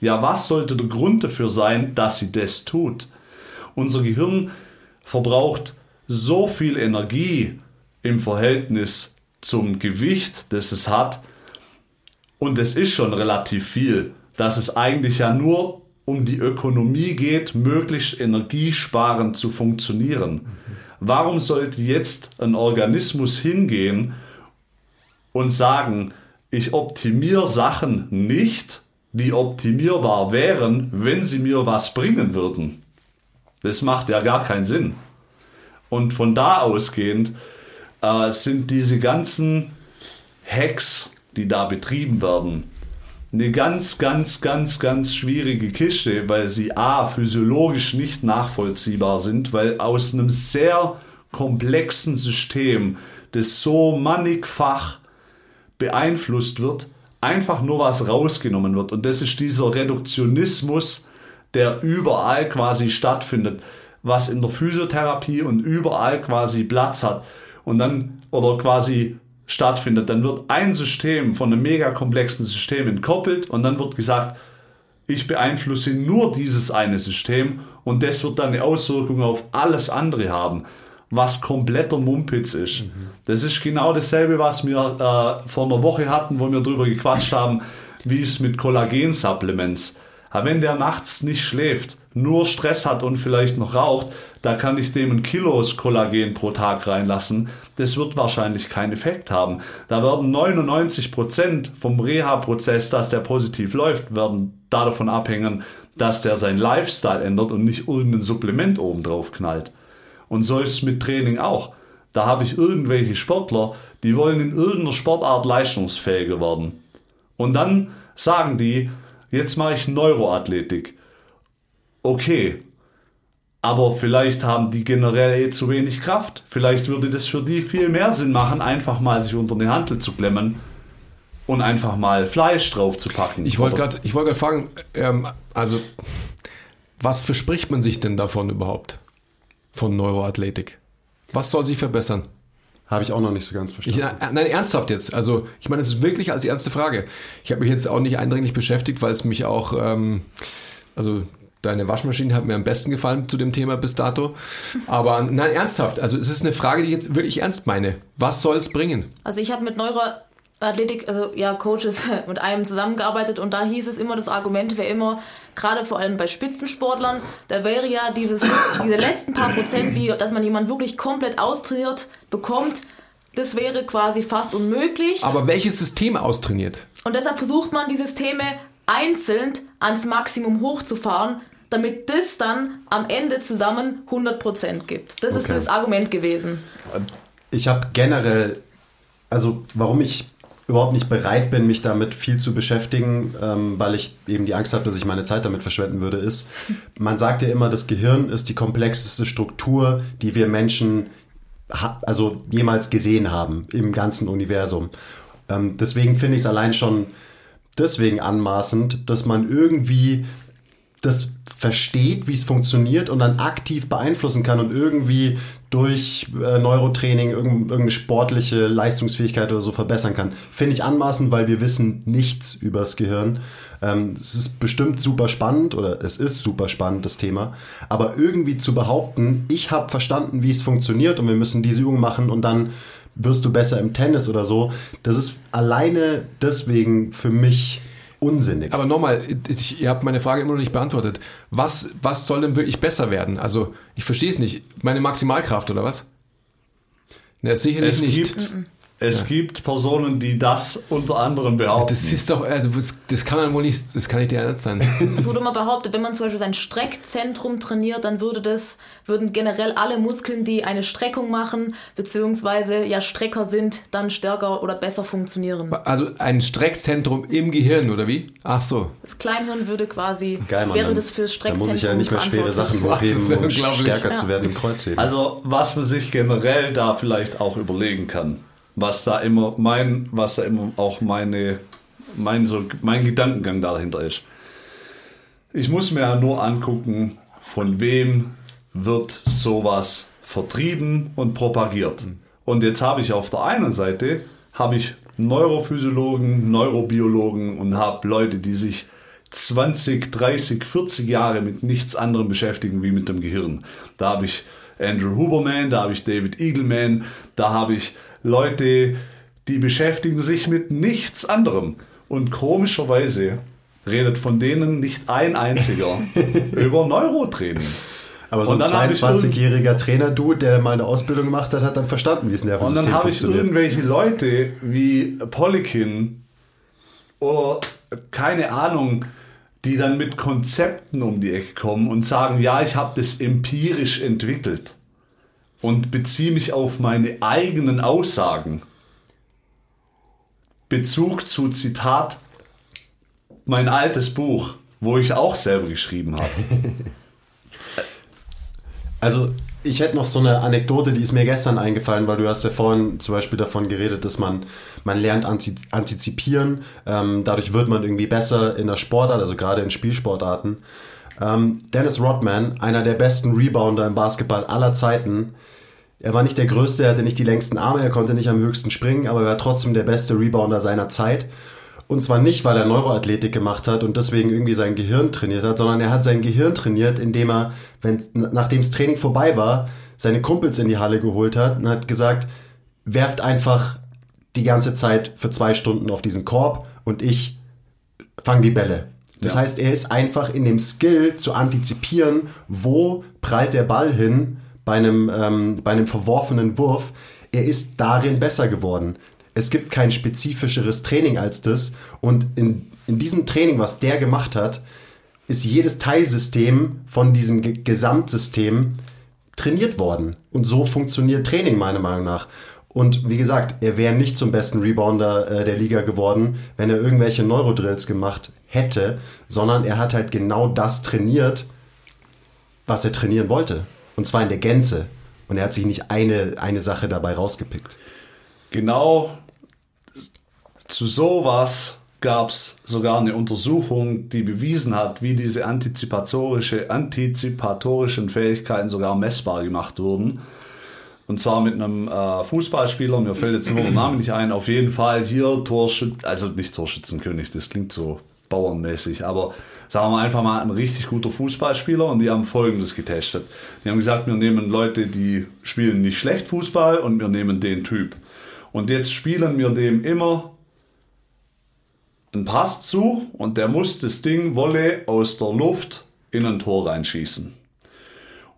Ja, was sollte der Grund dafür sein, dass sie das tut? Unser Gehirn verbraucht so viel Energie im Verhältnis zum Gewicht, das es hat, und es ist schon relativ viel dass es eigentlich ja nur um die Ökonomie geht, möglichst energiesparend zu funktionieren. Warum sollte jetzt ein Organismus hingehen und sagen, ich optimiere Sachen nicht, die optimierbar wären, wenn sie mir was bringen würden? Das macht ja gar keinen Sinn. Und von da ausgehend äh, sind diese ganzen Hacks, die da betrieben werden, eine ganz, ganz, ganz, ganz schwierige Kiste, weil sie a physiologisch nicht nachvollziehbar sind, weil aus einem sehr komplexen System, das so mannigfach beeinflusst wird, einfach nur was rausgenommen wird. Und das ist dieser Reduktionismus, der überall quasi stattfindet, was in der Physiotherapie und überall quasi Platz hat. Und dann, oder quasi stattfindet, dann wird ein System von einem mega komplexen System entkoppelt und dann wird gesagt, ich beeinflusse nur dieses eine System und das wird dann eine Auswirkung auf alles andere haben, was kompletter Mumpitz ist. Mhm. Das ist genau dasselbe, was wir äh, vor einer Woche hatten, wo wir darüber gequatscht haben, wie es mit Kollagensupplements. Aber wenn der nachts nicht schläft, nur Stress hat und vielleicht noch raucht, da kann ich dem ein Kilos Kollagen pro Tag reinlassen. Das wird wahrscheinlich keinen Effekt haben. Da werden 99 Prozent vom Reha-Prozess, dass der positiv läuft, werden davon abhängen, dass der sein Lifestyle ändert und nicht irgendein Supplement oben drauf knallt. Und so ist es mit Training auch. Da habe ich irgendwelche Sportler, die wollen in irgendeiner Sportart leistungsfähiger werden. Und dann sagen die, jetzt mache ich Neuroathletik. Okay, aber vielleicht haben die generell eh zu wenig Kraft. Vielleicht würde das für die viel mehr Sinn machen, einfach mal sich unter den Handel zu klemmen und einfach mal Fleisch drauf zu packen. Ich wollte gerade wollt fragen, ähm, also was verspricht man sich denn davon überhaupt? Von Neuroathletik? Was soll sich verbessern? Habe ich auch noch nicht so ganz verstanden. Ich, nein, ernsthaft jetzt. Also, ich meine, es ist wirklich als ernste Frage. Ich habe mich jetzt auch nicht eindringlich beschäftigt, weil es mich auch, ähm, also deine Waschmaschine hat mir am besten gefallen zu dem Thema bis dato. Aber (laughs) nein, ernsthaft. Also, es ist eine Frage, die ich jetzt wirklich ernst meine. Was soll es bringen? Also, ich habe mit Neuroathletik, also ja, Coaches (laughs) mit einem zusammengearbeitet und da hieß es immer, das Argument wäre immer, gerade vor allem bei Spitzensportlern, da wäre ja dieses, (laughs) diese letzten paar Prozent, wie dass man jemanden wirklich komplett austrainiert bekommt, das wäre quasi fast unmöglich. Aber welches System austrainiert? Und deshalb versucht man die Systeme einzeln ans Maximum hochzufahren, damit das dann am Ende zusammen 100% gibt. Das okay. ist das Argument gewesen. Ich habe generell, also warum ich überhaupt nicht bereit bin, mich damit viel zu beschäftigen, ähm, weil ich eben die Angst habe, dass ich meine Zeit damit verschwenden würde, ist, (laughs) man sagt ja immer, das Gehirn ist die komplexeste Struktur, die wir Menschen also jemals gesehen haben im ganzen Universum. Ähm, deswegen finde ich es allein schon deswegen anmaßend, dass man irgendwie das versteht, wie es funktioniert und dann aktiv beeinflussen kann und irgendwie durch äh, Neurotraining irgendeine sportliche Leistungsfähigkeit oder so verbessern kann. Finde ich anmaßend, weil wir wissen nichts übers Gehirn. Ähm, es ist bestimmt super spannend oder es ist super spannend, das Thema. Aber irgendwie zu behaupten, ich habe verstanden, wie es funktioniert und wir müssen diese Übung machen und dann wirst du besser im Tennis oder so, das ist alleine deswegen für mich unsinnig. Aber nochmal, ihr habt meine Frage immer noch nicht beantwortet. Was, was soll denn wirklich besser werden? Also, ich verstehe es nicht. Meine Maximalkraft oder was? Ne, sicherlich es nicht. Gibt, es ja. gibt Personen, die das unter anderem behaupten. Das ist doch, also das kann dann wohl nicht, das kann nicht der Ernst sein. (laughs) Es wurde mal behauptet, wenn man zum Beispiel sein Streckzentrum trainiert, dann würde das, würden generell alle Muskeln, die eine Streckung machen, beziehungsweise ja Strecker sind, dann stärker oder besser funktionieren. Also ein Streckzentrum im Gehirn, oder wie? Ach so. Das Kleinhirn würde quasi, Geil, Mann, wäre das fürs Streckzentrum. Da muss ich ja nicht mehr schwere Sachen hochheben, um stärker ja. zu werden im Kreuzheben. Also was man sich generell da vielleicht auch überlegen kann was da immer mein, was da immer auch meine, mein, so, mein Gedankengang dahinter ist. Ich muss mir ja nur angucken, von wem wird sowas vertrieben und propagiert. Und jetzt habe ich auf der einen Seite habe ich Neurophysiologen, Neurobiologen und habe Leute, die sich 20, 30, 40 Jahre mit nichts anderem beschäftigen wie mit dem Gehirn. Da habe ich Andrew Huberman, da habe ich David Eagleman, da habe ich Leute, die beschäftigen sich mit nichts anderem. Und komischerweise redet von denen nicht ein einziger (laughs) über Neurotraining. Aber so ein 22-jähriger Trainer-Dude, der mal eine Ausbildung gemacht hat, hat dann verstanden, wie es Nervensystem. Und dann habe ich irgendwelche Leute wie Polikin oder keine Ahnung, die dann mit Konzepten um die Ecke kommen und sagen, ja, ich habe das empirisch entwickelt und beziehe mich auf meine eigenen Aussagen. Bezug zu Zitat mein altes Buch, wo ich auch selber geschrieben habe. (laughs) also ich hätte noch so eine Anekdote, die ist mir gestern eingefallen, weil du hast ja vorhin zum Beispiel davon geredet, dass man, man lernt antizipieren, ähm, dadurch wird man irgendwie besser in der Sportart, also gerade in Spielsportarten. Ähm, Dennis Rodman, einer der besten Rebounder im Basketball aller Zeiten, er war nicht der Größte, er hatte nicht die längsten Arme, er konnte nicht am höchsten springen, aber er war trotzdem der beste Rebounder seiner Zeit. Und zwar nicht, weil er Neuroathletik gemacht hat und deswegen irgendwie sein Gehirn trainiert hat, sondern er hat sein Gehirn trainiert, indem er, wenn, nachdem das Training vorbei war, seine Kumpels in die Halle geholt hat und hat gesagt, werft einfach die ganze Zeit für zwei Stunden auf diesen Korb und ich fange die Bälle. Das Ja. heißt, er ist einfach in dem Skill zu antizipieren, wo prallt der Ball hin bei einem, ähm, bei einem verworfenen Wurf. Er ist darin besser geworden. Es gibt kein spezifischeres Training als das. Und in, in diesem Training, was der gemacht hat, ist jedes Teilsystem von diesem Ge Gesamtsystem trainiert worden. Und so funktioniert Training meiner Meinung nach. Und wie gesagt, er wäre nicht zum besten Rebounder äh, der Liga geworden, wenn er irgendwelche Neurodrills gemacht hätte, sondern er hat halt genau das trainiert, was er trainieren wollte. Und zwar in der Gänze. Und er hat sich nicht eine, eine Sache dabei rausgepickt. Genau zu sowas gab es sogar eine Untersuchung, die bewiesen hat, wie diese antizipatorische, antizipatorischen Fähigkeiten sogar messbar gemacht wurden. Und zwar mit einem äh, Fußballspieler, mir fällt jetzt nur der Name nicht ein, auf jeden Fall hier Torschütz, also nicht Torschützenkönig, das klingt so bauernmäßig, aber sagen wir einfach mal ein richtig guter Fußballspieler und die haben folgendes getestet. Die haben gesagt, wir nehmen Leute, die spielen nicht schlecht Fußball und wir nehmen den Typ. Und jetzt spielen wir dem immer einen Pass zu und der muss das Ding Wolle aus der Luft in ein Tor reinschießen.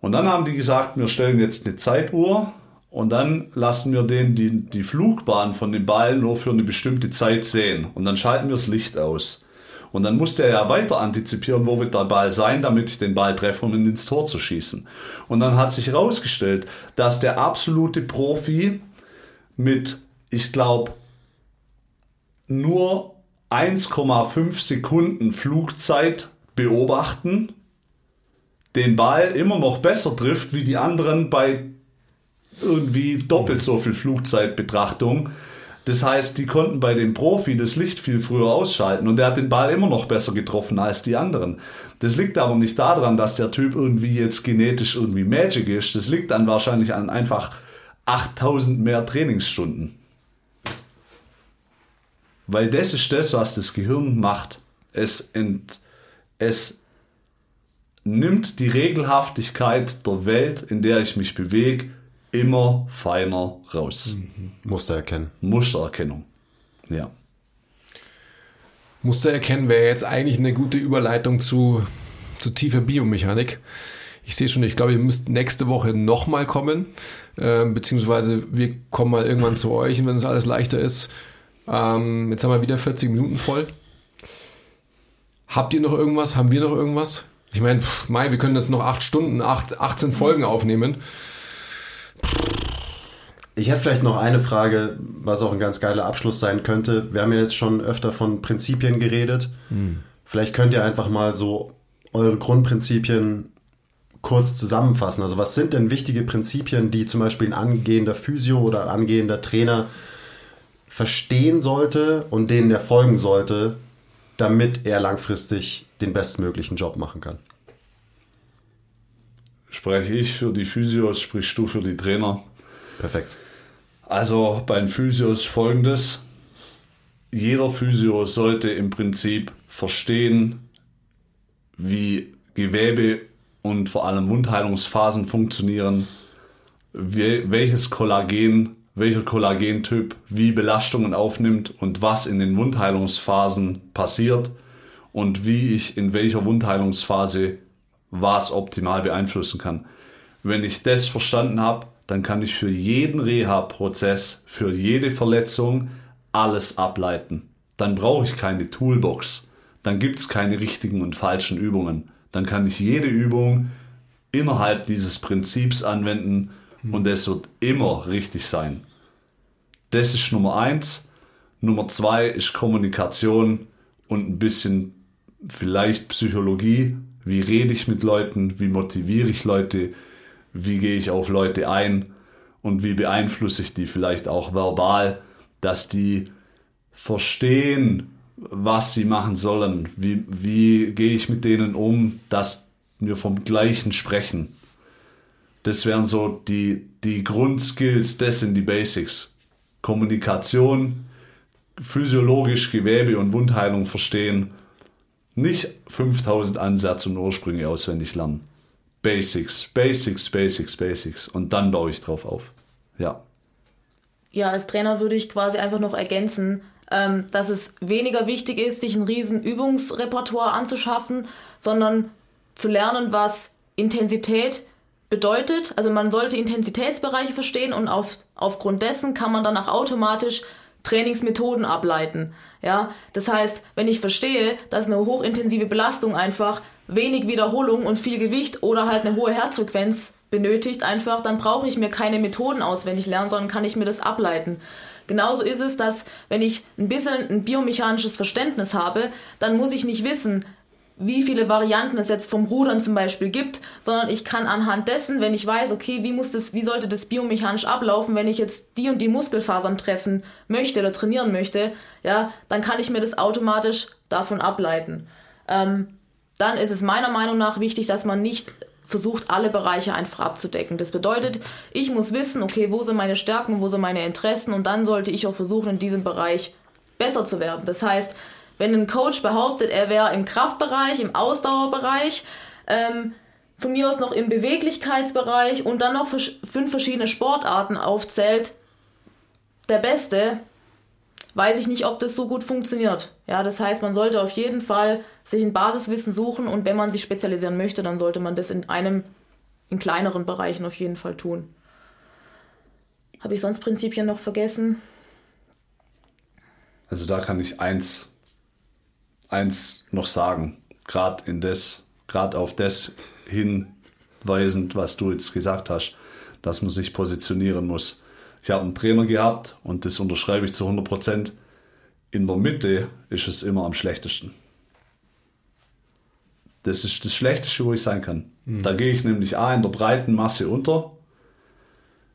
Und dann haben die gesagt, wir stellen jetzt eine Zeituhr und dann lassen wir den die, die Flugbahn von dem Ball nur für eine bestimmte Zeit sehen. Und dann schalten wir das Licht aus. Und dann muss der ja weiter antizipieren, wo wird der Ball sein, damit ich den Ball treffe, um ihn ins Tor zu schießen. Und dann hat sich herausgestellt, dass der absolute Profi mit, ich glaube, nur 1,5 Sekunden Flugzeit beobachten, den Ball immer noch besser trifft wie die anderen bei irgendwie doppelt so viel Flugzeitbetrachtung. Das heißt, die konnten bei dem Profi das Licht viel früher ausschalten und der hat den Ball immer noch besser getroffen als die anderen. Das liegt aber nicht daran, dass der Typ irgendwie jetzt genetisch irgendwie Magic ist. Das liegt dann wahrscheinlich an einfach 8000 mehr Trainingsstunden. Weil das ist das, was das Gehirn macht. Es, ent, es nimmt die Regelhaftigkeit der Welt, in der ich mich bewege, immer feiner raus. Muster erkennen. Mustererkennung. Ja. Muster erkennen wäre jetzt eigentlich eine gute Überleitung zu, zu tiefer Biomechanik. Ich sehe schon, ich glaube, ihr müsst nächste Woche nochmal kommen, ähm, beziehungsweise wir kommen mal irgendwann zu euch, wenn es alles leichter ist. Ähm, jetzt haben wir wieder 40 Minuten voll. Habt ihr noch irgendwas? Haben wir noch irgendwas? Ich meine, pff, Mai, wir können jetzt noch 8 Stunden, 8, 18 Folgen aufnehmen. Ich hätte vielleicht noch eine Frage, was auch ein ganz geiler Abschluss sein könnte. Wir haben ja jetzt schon öfter von Prinzipien geredet. Vielleicht könnt ihr einfach mal so eure Grundprinzipien kurz zusammenfassen. Also was sind denn wichtige Prinzipien, die zum Beispiel ein angehender Physio oder ein angehender Trainer verstehen sollte und denen er folgen sollte, damit er langfristig den bestmöglichen Job machen kann? Spreche ich für die Physios, sprichst du für die Trainer. Perfekt. Also bei den Physios folgendes. Jeder Physio sollte im Prinzip verstehen, wie Gewebe und vor allem Wundheilungsphasen funktionieren, welches Kollagen, welcher Kollagentyp wie Belastungen aufnimmt und was in den Wundheilungsphasen passiert und wie ich in welcher Wundheilungsphase was optimal beeinflussen kann. Wenn ich das verstanden habe, dann kann ich für jeden Reha-Prozess, für jede Verletzung alles ableiten. Dann brauche ich keine Toolbox. Dann gibt es keine richtigen und falschen Übungen. Dann kann ich jede Übung innerhalb dieses Prinzips anwenden und es wird immer richtig sein. Das ist Nummer eins. Nummer zwei ist Kommunikation und ein bisschen vielleicht Psychologie. Wie rede ich mit Leuten? Wie motiviere ich Leute? Wie gehe ich auf Leute ein? Und wie beeinflusse ich die vielleicht auch verbal, dass die verstehen, was sie machen sollen? Wie, wie gehe ich mit denen um, dass wir vom Gleichen sprechen? Das wären so die, die Grundskills, das sind die Basics. Kommunikation, physiologisch Gewebe und Wundheilung verstehen, nicht 5000 Ansätze und Ursprünge auswendig lernen. Basics, Basics, Basics, Basics. Und dann baue ich drauf auf. Ja. Ja, als Trainer würde ich quasi einfach noch ergänzen, ähm, dass es weniger wichtig ist, sich ein riesen Übungsrepertoire anzuschaffen, sondern zu lernen, was Intensität bedeutet. Also man sollte Intensitätsbereiche verstehen und auf, aufgrund dessen kann man dann auch automatisch Trainingsmethoden ableiten. Ja, das heißt, wenn ich verstehe, dass eine hochintensive Belastung einfach wenig Wiederholung und viel Gewicht oder halt eine hohe Herzfrequenz benötigt einfach, dann brauche ich mir keine Methoden auswendig lernen, sondern kann ich mir das ableiten. Genauso ist es, dass wenn ich ein bisschen ein biomechanisches Verständnis habe, dann muss ich nicht wissen, wie viele Varianten es jetzt vom Rudern zum Beispiel gibt, sondern ich kann anhand dessen, wenn ich weiß, okay, wie muss das, wie sollte das biomechanisch ablaufen, wenn ich jetzt die und die Muskelfasern treffen möchte oder trainieren möchte, ja, dann kann ich mir das automatisch davon ableiten. Ähm, dann ist es meiner Meinung nach wichtig, dass man nicht versucht, alle Bereiche einfach abzudecken. Das bedeutet, ich muss wissen, okay, wo sind meine Stärken, wo sind meine Interessen und dann sollte ich auch versuchen, in diesem Bereich besser zu werden. Das heißt, wenn ein Coach behauptet, er wäre im Kraftbereich, im Ausdauerbereich, ähm, von mir aus noch im Beweglichkeitsbereich und dann noch fünf verschiedene Sportarten aufzählt, der Beste, weiß ich nicht, ob das so gut funktioniert. Ja, das heißt, man sollte auf jeden Fall sich ein Basiswissen suchen und wenn man sich spezialisieren möchte, dann sollte man das in einem, in kleineren Bereichen auf jeden Fall tun. Habe ich sonst Prinzipien noch vergessen? Also da kann ich eins, eins noch sagen, gerade in das, gerade auf das hinweisend, was du jetzt gesagt hast, dass man sich positionieren muss ich habe einen Trainer gehabt und das unterschreibe ich zu 100 Prozent. In der Mitte ist es immer am schlechtesten. Das ist das Schlechteste, wo ich sein kann. Mhm. Da gehe ich nämlich A in der breiten Masse unter.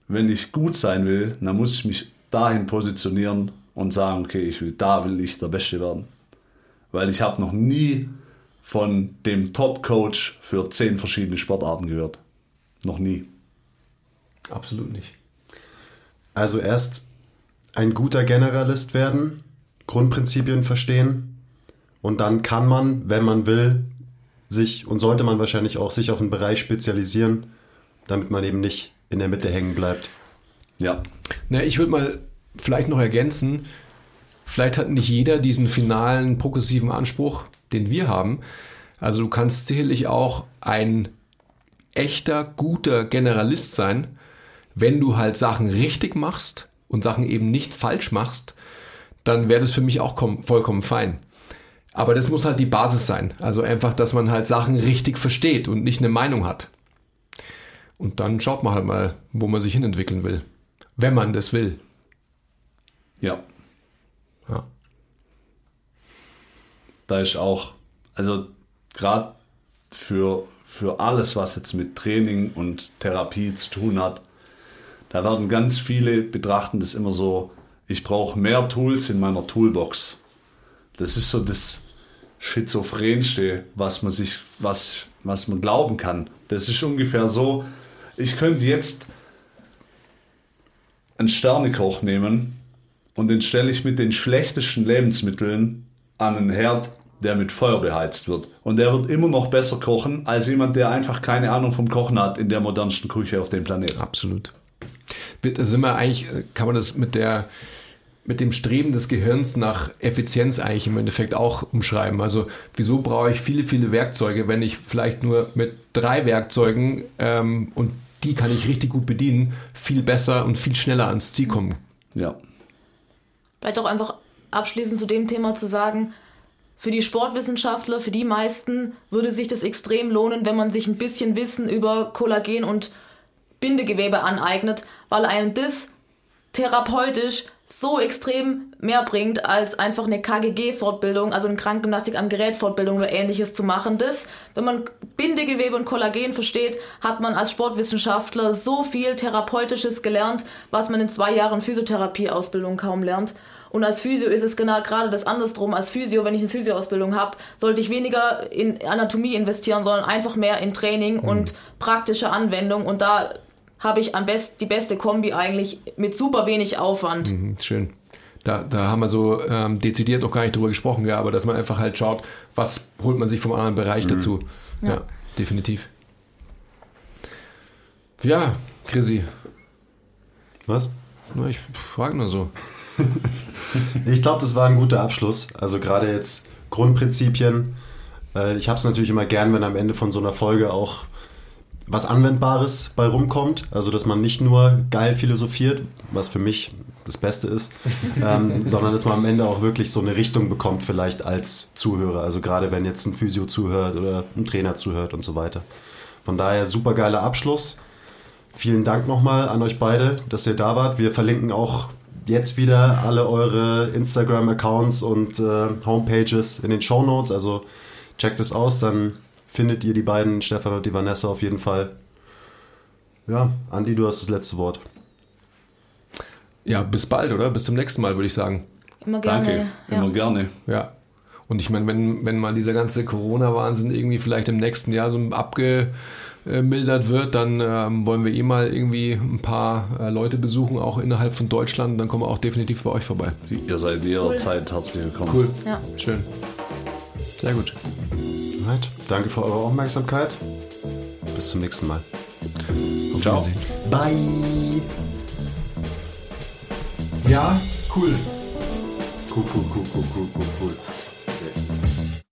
Wenn ich gut sein will, dann muss ich mich dahin positionieren und sagen, okay, ich will, da will ich der Beste werden. Weil ich habe noch nie von dem Top-Coach für zehn verschiedene Sportarten gehört. Noch nie. Absolut nicht. Also erst ein guter Generalist werden, Grundprinzipien verstehen und dann kann man, wenn man will, sich und sollte man wahrscheinlich auch sich auf einen Bereich spezialisieren, damit man eben nicht in der Mitte hängen bleibt. Ja. Na, ich würde mal vielleicht noch ergänzen, vielleicht hat nicht jeder diesen finalen progressiven Anspruch, den wir haben. Also du kannst sicherlich auch ein echter, guter Generalist sein, wenn du halt Sachen richtig machst und Sachen eben nicht falsch machst, dann wäre das für mich auch vollkommen fein. Aber das muss halt die Basis sein. Also einfach, dass man halt Sachen richtig versteht und nicht eine Meinung hat. Und dann schaut man halt mal, wo man sich hinentwickeln will. Wenn man das will. Ja. Da ist auch, also gerade für, für alles, was jetzt mit Training und Therapie zu tun hat, da werden ganz viele betrachten das immer so, ich brauche mehr Tools in meiner Toolbox. Das ist so das Schizophrenste, was man sich, was, was man glauben kann. Das ist ungefähr so, ich könnte jetzt einen Sternekoch nehmen und den stelle ich mit den schlechtesten Lebensmitteln an einen Herd, der mit Feuer beheizt wird. Und der wird immer noch besser kochen als jemand, der einfach keine Ahnung vom Kochen hat in der modernsten Küche auf dem Planeten. Absolut sind wir eigentlich, kann man das mit der mit dem Streben des Gehirns nach Effizienz eigentlich im Endeffekt auch umschreiben. Also wieso brauche ich viele, viele Werkzeuge, wenn ich vielleicht nur mit drei Werkzeugen ähm, und die kann ich richtig gut bedienen, viel besser und viel schneller ans Ziel kommen. Ja. Vielleicht auch einfach abschließend zu dem Thema zu sagen, für die Sportwissenschaftler, für die meisten würde sich das extrem lohnen, wenn man sich ein bisschen Wissen über Kollagen und Bindegewebe aneignet, weil einem das therapeutisch so extrem mehr bringt, als einfach eine KGG-Fortbildung, also eine Krankengymnastik am Gerät-Fortbildung oder ähnliches zu machen. Das, wenn man Bindegewebe und Kollagen versteht, hat man als Sportwissenschaftler so viel Therapeutisches gelernt, was man in zwei Jahren Physiotherapie-Ausbildung kaum lernt. Und als Physio ist es genau gerade das andersrum. Als Physio, wenn ich eine Physioausbildung habe, sollte ich weniger in Anatomie investieren, sondern einfach mehr in Training mhm. und praktische Anwendung. Und da habe ich am besten die beste Kombi eigentlich mit super wenig Aufwand. Mhm, schön. Da, da haben wir so ähm, dezidiert noch gar nicht drüber gesprochen, ja, aber dass man einfach halt schaut, was holt man sich vom anderen Bereich dazu. Ja. Ja. definitiv. Ja, Chrissy, Was? Na, ich frage nur so. (laughs) Ich glaube, das war ein guter Abschluss. Also gerade jetzt Grundprinzipien. Ich habe es natürlich immer gern, wenn am Ende von so einer Folge auch was Anwendbares bei rumkommt. Also dass man nicht nur geil philosophiert, was für mich das Beste ist, (laughs) ähm, sondern dass man am Ende auch wirklich so eine Richtung bekommt, vielleicht als Zuhörer. Also gerade wenn jetzt ein Physio zuhört oder ein Trainer zuhört und so weiter. Von daher super geiler Abschluss. Vielen Dank nochmal an euch beide, dass ihr da wart. Wir verlinken auch jetzt wieder alle eure Instagram-Accounts und äh, Homepages in den Show Notes. Also checkt es aus, dann findet ihr die beiden, Stefan und die Vanessa, auf jeden Fall. Ja, Andi, du hast das letzte Wort. Ja, bis bald, oder? Bis zum nächsten Mal, würde ich sagen. Immer gerne. Danke, ja. immer gerne. Ja. Und ich meine, wenn, wenn mal dieser ganze Corona-Wahnsinn irgendwie vielleicht im nächsten Jahr so abgemildert wird, dann ähm, wollen wir eh mal irgendwie ein paar äh, Leute besuchen, auch innerhalb von Deutschland. Dann kommen wir auch definitiv bei euch vorbei. Ihr seid jederzeit herzlich willkommen. Cool. Ja. Schön. Sehr gut. Alright, danke für eure Aufmerksamkeit. Bis zum nächsten Mal. Auf Ciao. Wiedersehen. Bye. Ja, cool. Cool, cool, cool, cool, cool, cool, cool.